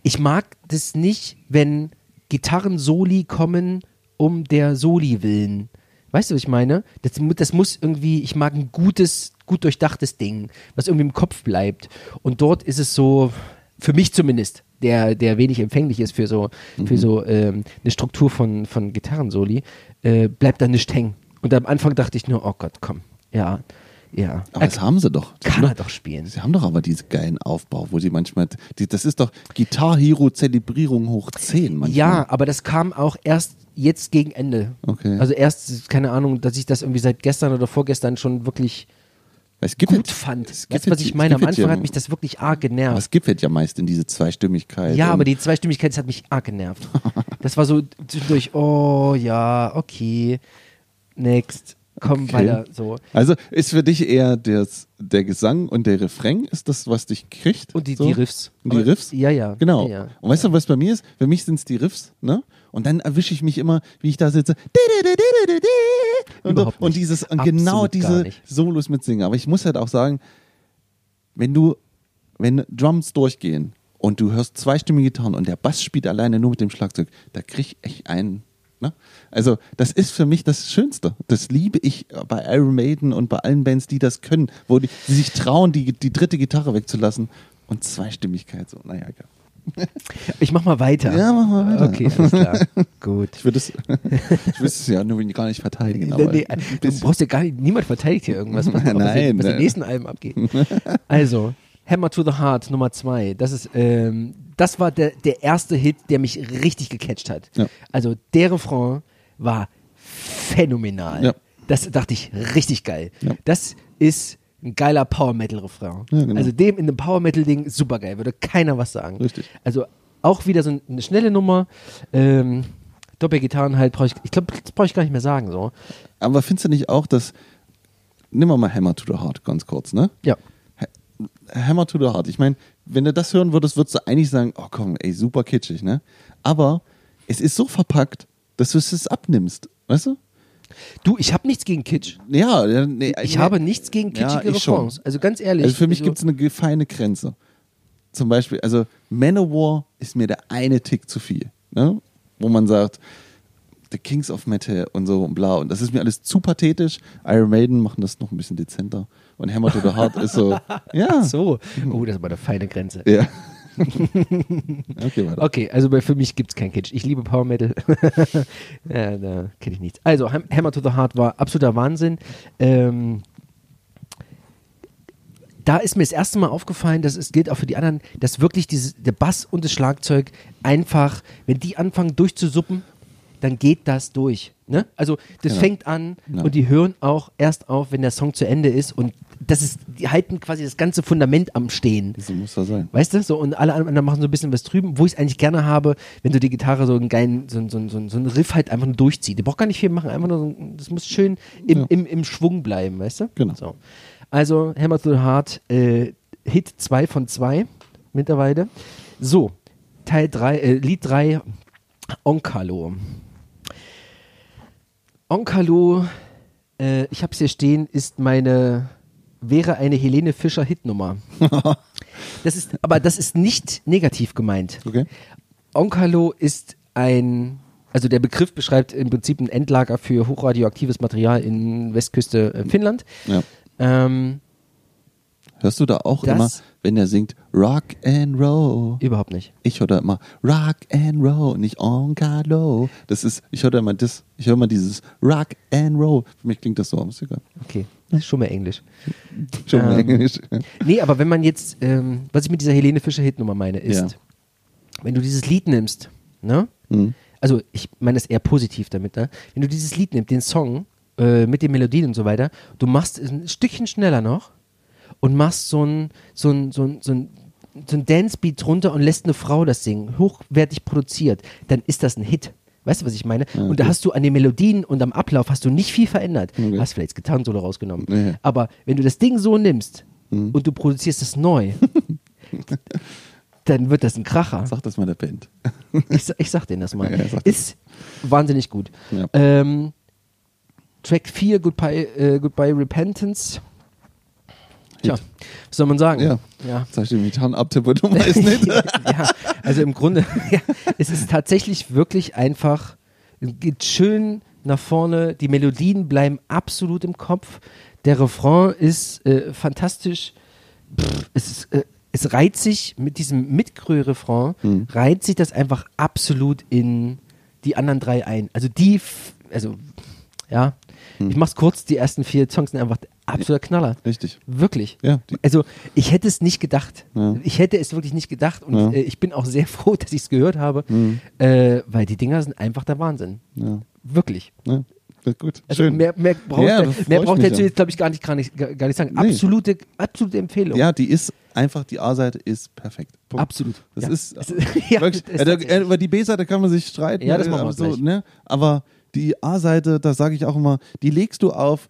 ich mag das nicht, wenn Gitarren-Soli kommen um der Soli willen. Weißt du, was ich meine? Das, das muss irgendwie, ich mag ein gutes, gut durchdachtes Ding, was irgendwie im Kopf bleibt. Und dort ist es so, für mich zumindest, der, der wenig empfänglich ist für so, für so ähm, eine Struktur von, von Gitarrensoli, äh, bleibt da nicht hängen. Und am Anfang dachte ich nur, oh Gott, komm, ja, ja. Aber das haben sie doch. Die kann er doch spielen. Sie haben doch aber diese geilen Aufbau, wo sie manchmal, die, das ist doch Guitar Hero Zelebrierung hoch 10 manchmal. Ja, aber das kam auch erst jetzt gegen Ende. Okay. Also erst, keine Ahnung, dass ich das irgendwie seit gestern oder vorgestern schon wirklich es gibt gut fand. es Weißt gibt du, was ich meine? Am Anfang ja- hat mich das wirklich arg Aber genervt. es gibt ja meist in diese Zweistimmigkeit. Ja, aber die Zweistimmigkeit, hat mich arg genervt. Das war so zwischendurch, oh ja, okay, next, komm Okay. weiter, so. Also ist für dich eher das, der Gesang und der Refrain, ist das, was dich kriegt? Und die, so? die Riffs. Und die Aber- Riffs? Ja, ja. Genau. Ja, ja. Und weißt du, was bei mir ist? Für mich sind es die Riffs, ne? Und dann erwische ich mich immer, wie ich da sitze. Und, so, und dieses und genau diese. Solos mitsingen. Aber ich muss halt auch sagen, wenn du, wenn Drums durchgehen und du hörst zweistimmige Gitarren und der Bass spielt alleine nur mit dem Schlagzeug, da krieg ich echt einen. Ne? Also, das ist für mich das Schönste. Das liebe ich bei Iron Maiden und bei allen Bands, die das können, wo die, die sich trauen, die, die dritte Gitarre wegzulassen und Zweistimmigkeit. So, naja, egal. Ich mach mal weiter. Ja, mach mal weiter. Okay, alles klar. Gut. Ich würde es, ich will es ja nur gar nicht verteidigen. Nee, nee, du brauchst ja gar nicht, niemand verteidigt hier irgendwas, was, was, Nein, was ne. den nächsten Alben abgeht. Also, Hammer to the Heart Nummer zwei, das ist, ähm, das war der, der erste Hit, der mich richtig gecatcht hat. Ja. Also, der Refrain war phänomenal. Ja. Das dachte ich richtig geil. Ja. Das ist ein geiler Power Metal Refrain. Genau. Also dem in einem Power Metal Ding super geil, würde keiner was sagen. Richtig. Also auch wieder so eine schnelle Nummer. Ähm, Doppelgitarren halt brauche ich, ich glaube, das brauche ich gar nicht mehr sagen so. Aber findest du nicht auch, dass, nimm mal Hammer to the Heart ganz kurz, ne? Ja. Hammer to the Heart. Ich meine, wenn du das hören würdest, würdest du eigentlich sagen, oh komm, ey, super kitschig, ne? Aber es ist so verpackt, dass du es abnimmst, weißt du? Du, ich habe nichts gegen Kitsch. Ja, ja, nee, Ich nee. habe nichts gegen Ja, kitschige schon. Refrains. Also ganz ehrlich. Also für mich also, gibt es eine feine Grenze. Zum Beispiel, also Manowar ist mir der eine Tick zu viel. Ne? Wo man sagt, The Kings of Metal und so und bla. Und das ist mir alles zu pathetisch. Iron Maiden machen das noch ein bisschen dezenter. Und Hammer to the Heart ist so, ja. So. Oh, das ist aber eine feine Grenze. Ja. okay, weiter. Okay, also bei, für mich gibt es kein Kitsch. Ich liebe Power Metal. ja, da kenne ich nichts. Also, Ham- Hammer to the Heart war absoluter Wahnsinn. Ähm, da ist mir das erste Mal aufgefallen, dass es gilt auch für die anderen, dass wirklich dieses, der Bass und das Schlagzeug einfach, wenn die anfangen durchzusuppen, dann geht das durch. Ne? Also das Genau. fängt an Ja. und die hören auch erst auf, wenn der Song zu Ende ist und das ist, die halten quasi das ganze Fundament am Stehen. So muss das sein. Weißt du, so und alle anderen machen so ein bisschen was drüben, wo ich es eigentlich gerne habe, wenn du die Gitarre so einen geilen, so, so, so, so einen Riff halt einfach nur durchzieht. Die braucht gar nicht viel machen, einfach nur so, das muss schön im, Ja. im, im Schwung bleiben, weißt du? Genau. So. Also Hammer Through the Heart, äh, Hit 2 von 2 mittlerweile. So, Teil 3, äh, Lied 3, Onkalo. Onkalo, äh, ich habe es hier stehen, ist meine, wäre eine Helene Fischer Hitnummer. das ist, aber das ist nicht negativ gemeint. Okay. Onkalo ist ein, also der Begriff beschreibt im Prinzip ein Endlager für hochradioaktives Material in Westküste äh, Finnland. Ja. Ähm, Hörst du da auch Das- immer, wenn er singt Rock and Roll? überhaupt nicht. Ich höre da immer Rock and Roll, nicht Onkalo. Das ist, ich höre da immer das, ich höre immer dieses Rock and Roll. Für mich klingt das so, aber ist egal. Okay, das ist schon mal Englisch. Schon mal Ähm, Englisch. Nee, aber wenn man jetzt, ähm, was ich mit dieser Helene Fischer Hitnummer meine, ist, Ja. wenn du dieses Lied nimmst, ne? Mhm. Also ich meine es eher positiv damit, ne? Wenn du dieses Lied nimmst, den Song, äh, mit den Melodien und so weiter, du machst es ein Stückchen schneller noch und machst so ein, so ein, so ein, so ein, so ein Dance-Beat drunter und lässt eine Frau das singen, hochwertig produziert, dann ist das ein Hit. Weißt du, was ich meine? und da okay. hast du an den Melodien und am Ablauf hast du nicht viel verändert. Okay. Hast vielleicht das Gitarrensolo rausgenommen. Nee. Aber wenn du das Ding so nimmst Mhm. und du produzierst es neu, dann wird das ein Kracher. Sag das mal der Band. Ich, ich sag denen das mal. Ja, das. ist wahnsinnig gut. Ja. Ähm, Track 4, Goodbye, äh, Goodbye Repentance. Tja, was soll man sagen? Ja. ja. Sag ich den Gitarren ab, du weißt nicht. ja, also im Grunde, ja, es ist tatsächlich wirklich einfach, es geht schön nach vorne, die Melodien bleiben absolut im Kopf, der Refrain ist äh, fantastisch, Pff, es, ist, äh, es reiht sich mit diesem Mitgrö-Refrain, Mhm. reiht sich das einfach absolut in die anderen drei ein. Also die, also ja, Mhm. ich mach's kurz, die ersten vier Songs sind einfach absoluter Knaller. Richtig. Wirklich. Ja, also ich hätte es nicht gedacht. Ja. Ich hätte es wirklich nicht gedacht und Ja. äh, ich bin auch sehr froh, dass ich es gehört habe, Mhm. äh, weil die Dinger sind einfach der Wahnsinn. Ja. Wirklich. gut. Also Schön. mehr, mehr braucht Ja, mehr braucht dazu jetzt, glaube ich, gar nicht, gar nicht, gar nicht sagen. Nee. Absolute, absolute Empfehlung. Ja, die ist einfach, die A-Seite ist perfekt. Punkt. Absolut. Das ja. ist, ja, wirklich, das ist äh, über die B-Seite kann man sich streiten. Ja, das äh, machen wir so, ne? Aber die A-Seite, da sage ich auch immer, die legst du auf,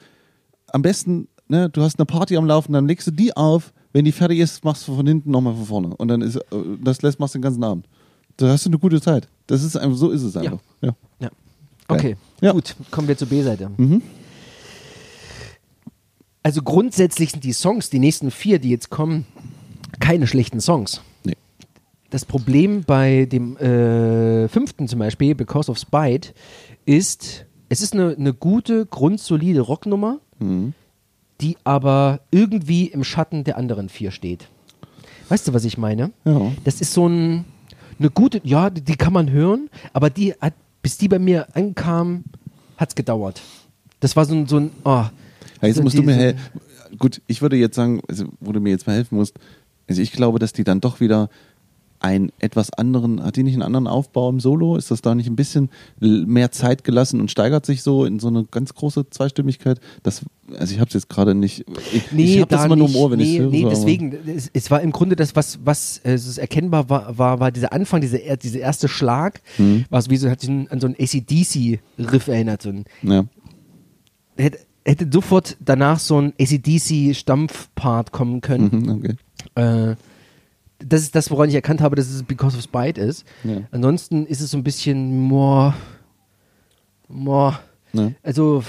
am besten, ne, du hast eine Party am Laufen, dann legst du die auf, wenn die fertig ist, machst du von hinten nochmal von vorne. Und dann ist, äh, das lässt, machst du den ganzen Abend. Da hast du eine gute Zeit. Das ist einfach, so ist es einfach. Ja. ja. Okay, Ja. gut. Kommen wir zur B-Seite. Mhm. Also grundsätzlich sind die Songs, die nächsten vier, die jetzt kommen, keine schlechten Songs. Nee. Das Problem bei dem äh, fünften zum Beispiel, Because of Spite, ist, es ist eine, eine gute, grundsolide Rocknummer, Mhm. die aber irgendwie im Schatten der anderen vier steht. Weißt du, was ich meine? Ja. Das ist so ein, eine gute, ja, die, die kann man hören, aber die hat, bis die bei mir ankam, hat es gedauert. Das war so ein, so ein oh, Ja, jetzt so musst du mir helfen. Gut, ich würde jetzt sagen, also, wo du mir jetzt mal helfen musst, also ich glaube, dass die dann doch wieder einen etwas anderen, hat die nicht einen anderen Aufbau im Solo? Ist das da nicht ein bisschen mehr Zeit gelassen und steigert sich so in so eine ganz große Zweistimmigkeit? Das, also ich habe es jetzt gerade nicht, ich, ich habe das da immer nur im. Ohr, wenn nee, ich höre. Nee, so, deswegen, es, es war im Grunde das, was, was äh, es erkennbar war, war, war dieser Anfang, dieser, er- dieser erste Schlag, Mhm. war so wie so, hat sich an an so einen ACDC-Riff erinnert. So ein, Ja, hätte, hätte sofort danach so ein ACDC-Stampfpart kommen können. mhm, okay. Äh, das ist das, woran ich erkannt habe, dass es Because of Spite ist. Ja. Ansonsten ist es so ein bisschen, moah, moah, Ne? also,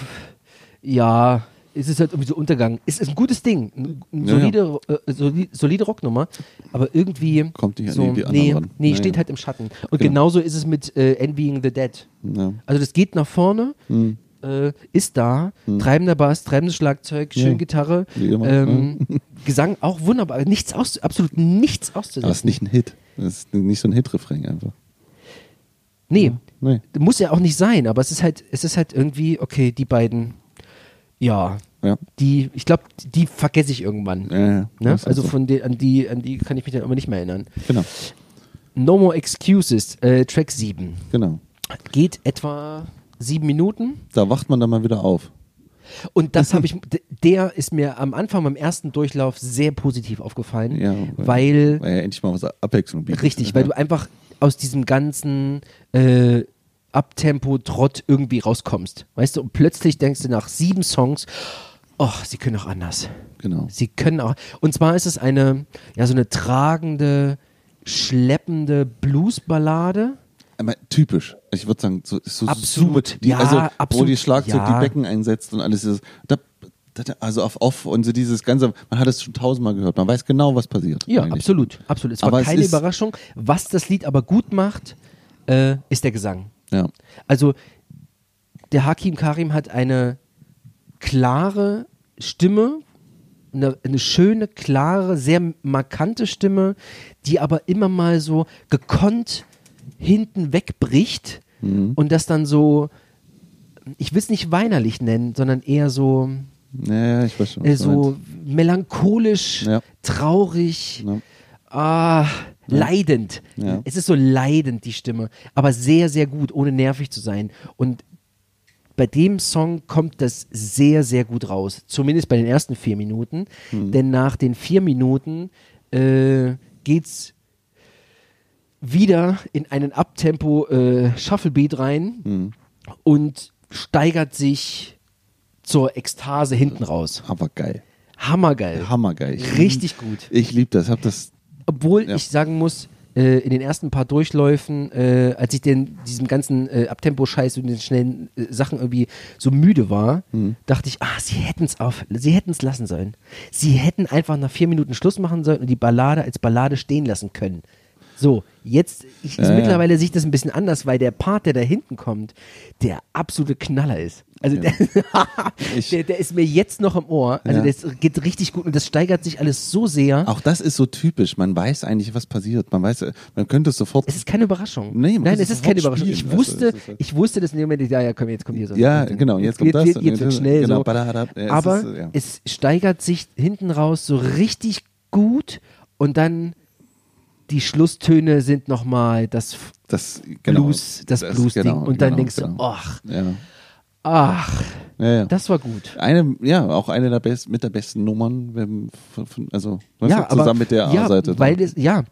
ja, es ist halt irgendwie so Untergang. Es ist ein gutes Ding, ein, ein Ja, solide, Äh, solide, solide Rocknummer, aber irgendwie Kommt nicht an so, die- die anderen nee, ran. nee, Ja, steht ja. halt im Schatten. Und Genau. genauso ist es mit äh, Envying the Dead. Ja. Also das geht nach vorne, Mhm. äh, ist da, treibender Bass, treibendes Schlagzeug, schön Ja. Gitarre, Wie immer, ähm, Gesang auch wunderbar, nichts aus, absolut nichts auszusetzen. Aber es ist nicht ein Hit. Das ist nicht so ein Hit-Refrain einfach. Nee, Nee. muss ja auch nicht sein, aber es ist halt, es ist halt irgendwie, okay, die beiden, ja, Ja. die, ich glaube, die vergesse ich irgendwann. Ja, ja. Ne? Also so. von an die, an die kann ich mich dann aber nicht mehr erinnern. Genau, No More Excuses, äh, Track 7. genau. Geht etwa sieben Minuten. Da wacht man dann mal wieder auf. Und das habe ich, der ist mir am Anfang beim ersten Durchlauf sehr positiv aufgefallen, Ja, weil, weil ja endlich mal was Abwechslung bietet. richtig, ja. weil du einfach aus diesem ganzen äh, Abtempo-Trott irgendwie rauskommst. Weißt du, und plötzlich denkst du nach sieben Songs, oh, sie können auch anders. Genau. Sie können auch, und zwar ist es eine, ja, so eine tragende, schleppende Bluesballade. Typisch. Ich würde sagen, so, so Absolut. super- Die, Ja, also, Wo absolut. die Schlagzeug Ja. die Becken einsetzt und alles ist. Da, also auf off und so dieses ganze, man hat es schon tausendmal gehört. Man weiß genau, was passiert. Ja, eigentlich. absolut, absolut. Es war Aber es keine ist- Überraschung. Was das Lied aber gut macht, äh, ist der Gesang. Ja. Also der Hakim Karim hat eine klare Stimme, eine, eine schöne, klare, sehr markante Stimme, die aber immer mal so gekonnt hinten wegbricht Mhm. und das dann so, ich will es nicht weinerlich nennen, sondern eher so, Ja, ich weiß schon. äh, so melancholisch, Ja. traurig, Ja. ah, leidend. Es ist so leidend, die Stimme, aber sehr, sehr gut, ohne nervig zu sein. Und bei dem Song kommt das sehr, sehr gut raus. Zumindest bei den ersten vier Minuten. Mhm. Denn nach den vier Minuten äh, geht's wieder in einen Abtempo äh, Shufflebeat rein Mhm. und steigert sich zur Ekstase hinten raus. Aber geil. Hammergeil. Hammergeil. Ich Richtig gut. Ich liebe das. Hab das. Obwohl Ja. ich sagen muss, äh, in den ersten paar Durchläufen, äh, als ich den, diesem ganzen äh, Abtempo-Scheiß und den schnellen äh, Sachen irgendwie so müde war, Mhm. dachte ich, ah, sie hätten es auf, sie hätten es lassen sollen. Sie hätten einfach nach vier Minuten Schluss machen sollen und die Ballade als Ballade stehen lassen können. So, jetzt ich, ist Ja, ja. mittlerweile sieht das ein bisschen anders, weil der Part, der da hinten kommt, der absolute Knaller ist. Also Ja. der, Ich- der, der ist mir jetzt noch im Ohr. Also Ja. das geht richtig gut und das steigert sich alles so sehr. Auch das ist so typisch. Man weiß eigentlich, was passiert. Man weiß, man könnte es sofort. Es ist keine Überraschung. Nee, man Nein, es es ist keine Überraschung. Ich spielen, du, wusste, es ist halt- ich wusste das in dem Moment, ja, ja, komm, jetzt kommt hier so. Ja, genau, jetzt kommt das und jetzt wird jetzt- schnell genau, so. badadab, ja, es Aber ist, ja. es steigert sich hinten raus so richtig gut und dann die Schlusstöne sind nochmal das das, genau, Blues, das, Blues-Ding. genau, und dann genau, denkst genau. du, ach, Ja. ach, Ja, ja. das war gut. Eine, ja, auch eine der besten, mit der besten Nummern, also weißt ja, zusammen aber, mit der A-Seite. weil es, ja,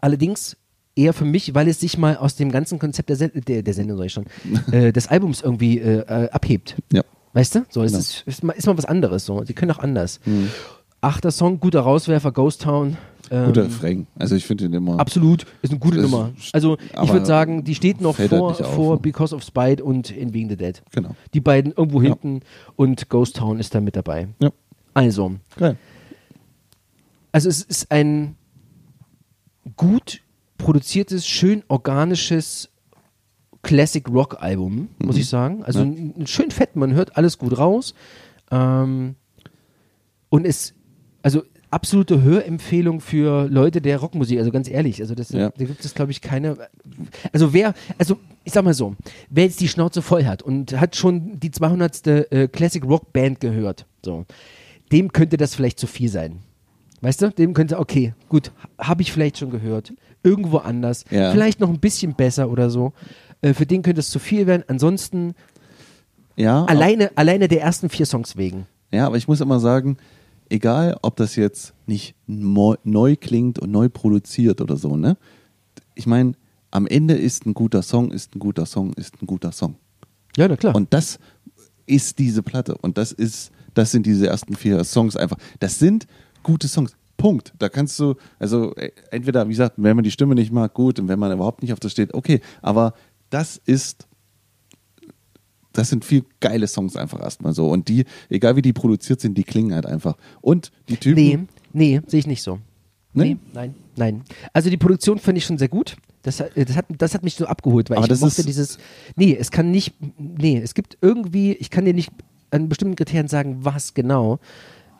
allerdings eher für mich, weil es sich mal aus dem ganzen Konzept der, Sen der, der Sendung, sag ich schon, äh, des Albums irgendwie äh, äh, abhebt. ja. Weißt du? So, es Genau. ist, ist, mal, ist mal was anderes. So. Sie können auch anders. Mhm. Achter Song, guter Rauswerfer, Ghost Town. Ähm, Guter Refrain. Also ich finde den immer. Absolut, ist eine gute Nummer. Also ich würde sagen, die steht noch fällt halt vor, auf, vor ne? Because of Spite und In Being the Dead. Genau. Die beiden irgendwo Ja. hinten und Ghost Town ist da mit dabei. Ja. Also, Geil. also es ist ein gut produziertes, schön organisches Classic Rock Album, muss ich sagen. Also Ja. schön fett, man hört alles gut raus. Ähm, und es, also absolute Hörempfehlung für Leute der Rockmusik, also ganz ehrlich, also das, Ja. da gibt es glaube ich keine, also wer, also ich sag mal so, wer jetzt die Schnauze voll hat und hat schon die 200. Äh, Classic Rock Band gehört, so, dem könnte das vielleicht zu viel sein. Weißt du, dem könnte, okay, gut, habe ich vielleicht schon gehört, irgendwo anders, Ja. vielleicht noch ein bisschen besser oder so. Äh, für den könnte es zu viel werden. Ansonsten Ja. alleine, alleine der ersten vier Songs wegen. Ja, aber ich muss immer sagen, egal ob das jetzt nicht neu klingt und neu produziert oder so, ne? Ich meine, am Ende ist ein guter Song, ist ein guter Song, ist ein guter Song. Ja, na klar. Und das ist diese Platte. Und das ist, das sind diese ersten vier Songs einfach. Das sind gute Songs. Punkt. Da kannst du, also äh, entweder, wie gesagt, wenn man die Stimme nicht mag, gut, und wenn man überhaupt nicht auf das steht, okay. Aber das ist, das sind viel geile Songs einfach erstmal so. Und die, egal wie die produziert sind, die klingen halt einfach. Und die Typen. nee, nee, sehe ich nicht so. Nee? Nee, nein, nein. Also die Produktion finde ich schon sehr gut. Das, hat- das, hat, das hat mich so abgeholt, weil Aber ich das mochte ist- dieses. Nee, es kann nicht. Nee, es gibt irgendwie. Ich kann dir nicht an bestimmten Kriterien sagen, was genau.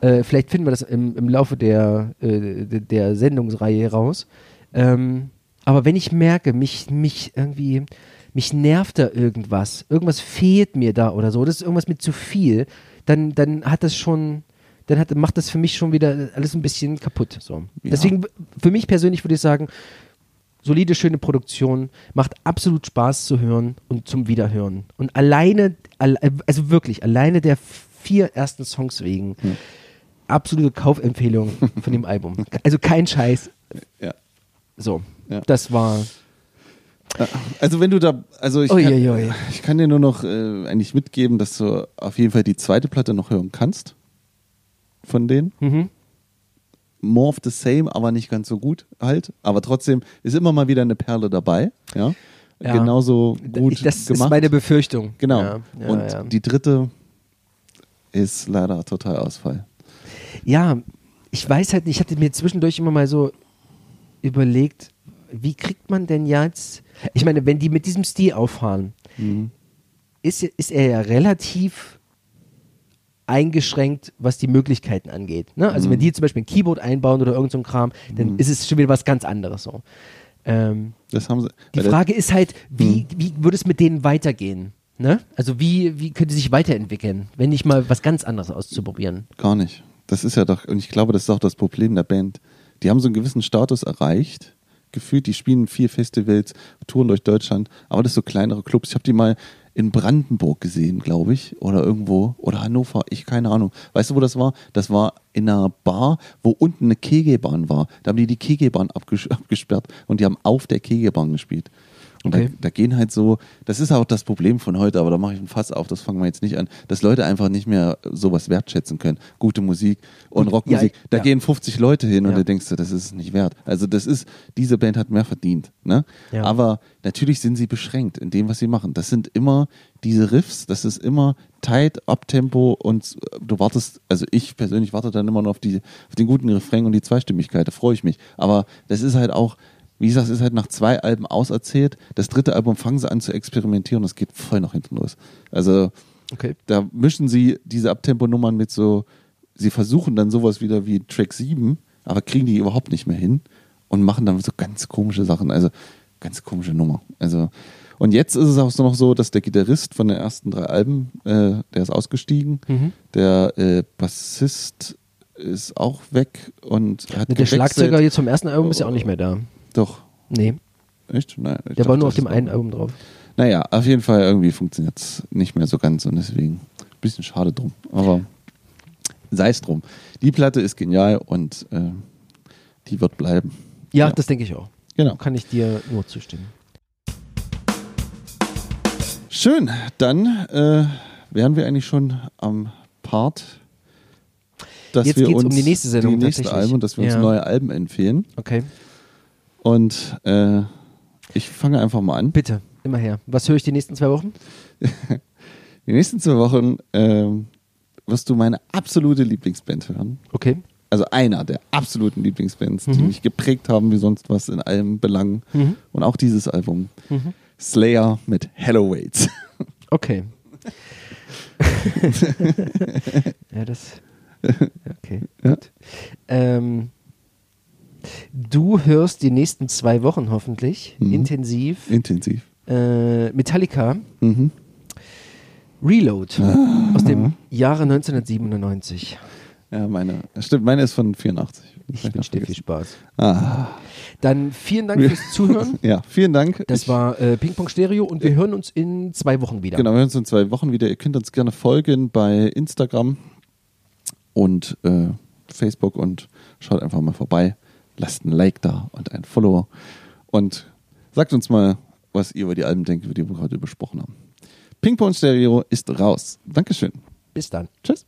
Äh, vielleicht finden wir das im, im Laufe der, äh, der Sendungsreihe raus. Ähm, aber wenn ich merke, mich, mich irgendwie, mich nervt da irgendwas, irgendwas fehlt mir da oder so, das ist irgendwas mit zu viel, dann, dann hat das schon, dann hat, macht das für mich schon wieder alles ein bisschen kaputt. So. Ja. Deswegen, für mich persönlich würde ich sagen, solide, schöne Produktion, macht absolut Spaß zu hören und zum Wiederhören. Und alleine, alle- also wirklich, alleine der vier ersten Songs wegen, Hm. absolute Kaufempfehlung von dem Album. Also kein Scheiß. Ja. So, Ja. das war. Also wenn du da, also ich, kann, ich kann dir nur noch äh, eigentlich mitgeben, dass du auf jeden Fall die zweite Platte noch hören kannst von denen. Mhm. More of the same, aber nicht ganz so gut halt. Aber trotzdem ist immer mal wieder eine Perle dabei. Ja. Ja. Genauso gut ich, das gemacht. ist meine Befürchtung. genau. Ja, ja, Und ja. die dritte ist leider total Ausfall. Ja, ich weiß halt nicht, ich hatte mir zwischendurch immer mal so überlegt, wie kriegt man denn jetzt, ich meine, wenn die mit diesem Stil auffahren, Mhm. ist, ist er ja relativ eingeschränkt, was die Möglichkeiten angeht. Ne? Also wenn die zum Beispiel ein Keyboard einbauen oder irgend so ein Kram, dann ist es schon wieder was ganz anderes so. Ähm, Das haben sie. die Frage ist halt, wie, wie würde es mit denen weitergehen? Ne? Also wie, wie könnte sich weiterentwickeln, wenn nicht mal was ganz anderes auszuprobieren? Gar nicht. Das ist ja doch, und ich glaube, das ist auch das Problem der Band. Die haben so einen gewissen Status erreicht, gefühlt, die spielen vier Festivals, touren durch Deutschland, aber das sind so kleinere Clubs. Ich habe die mal in Brandenburg gesehen, glaube ich, oder irgendwo, oder Hannover, ich keine Ahnung. Weißt du, wo das war? Das war in einer Bar, wo unten eine Kegelbahn war. Da haben die die Kegelbahn abges abgesperrt und die haben auf der Kegelbahn gespielt. Und Okay. da, da gehen halt so, das ist auch das Problem von heute, aber da mache ich ein Fass auf, das fangen wir jetzt nicht an, dass Leute einfach nicht mehr sowas wertschätzen können. Gute Musik und Gut, Rockmusik. ja, da ja. gehen 50 Leute hin und Ja. du denkst, du, das ist es nicht wert. Also das ist, diese Band hat mehr verdient. Ne? Aber natürlich sind sie beschränkt in dem, was sie machen. Das sind immer diese Riffs, das ist immer tight, Abtempo und du wartest, also ich persönlich warte dann immer noch auf, die, auf den guten Refrain und die Zweistimmigkeit, da freue ich mich. Aber das ist halt auch, wie gesagt, es ist halt nach zwei Alben auserzählt. Das dritte Album fangen sie an zu experimentieren und es geht voll nach hinten los. Also Okay. da mischen sie diese Abtempo-Nummern mit so, sie versuchen dann sowas wieder wie Track 7, aber kriegen die überhaupt nicht mehr hin und machen dann so ganz komische Sachen, also ganz komische Nummer. Also und jetzt ist es auch so noch so, dass der Gitarrist von den ersten drei Alben, äh, der ist ausgestiegen, Mhm. der äh, Bassist ist auch weg und hat Der gewechselt. Schlagzeuger jetzt vom ersten Album ist ja auch nicht mehr da. Doch, Nee, echt? Nein, ich der war dachte, nur auf dem einen Album drauf. Naja, auf jeden Fall irgendwie funktioniert es nicht mehr so ganz und deswegen ein bisschen schade drum. Aber sei es drum. Die Platte ist genial und äh, die wird bleiben. Ja, Ja. das denke ich auch. Genau. Kann ich dir nur zustimmen. Schön, dann äh, wären wir eigentlich schon am Part, dass Jetzt wir geht's um uns die nächste Sendung die nächste und dass wir uns Ja. neue Alben empfehlen. Okay, Und äh, ich fange einfach mal an. bitte, immer her. Was höre ich die nächsten zwei Wochen? Die nächsten zwei Wochen ähm, wirst du meine absolute Lieblingsband hören. Okay. also einer der absoluten Lieblingsbands, die Mhm. mich geprägt haben wie sonst was in allen Belangen. Mhm. Und auch dieses Album. Mhm. Slayer mit Hello Waits. Okay. ja, das. Okay, gut. Ähm, du hörst die nächsten zwei Wochen hoffentlich Mhm. intensiv Intensiv. äh, Metallica Mhm. Reload Ah. aus dem Jahre 1997. Ja, meine. Stimmt, meine ist von 84. Ich wünsche dir viel. Spaß. Ah. Dann vielen Dank fürs Zuhören. Ja, vielen Dank. Das Ich- war äh, Ping-Pong Stereo und wir hören uns in zwei Wochen wieder. Genau, wir hören uns in zwei Wochen wieder. Ihr könnt uns gerne folgen bei Instagram und äh, Facebook und schaut einfach mal vorbei. Lasst ein Like da und ein Follower. Und sagt uns mal, was ihr über die Alben denkt, über die wir heute besprochen haben. Ping-Pong Stereo ist raus. Dankeschön. Bis dann. Tschüss.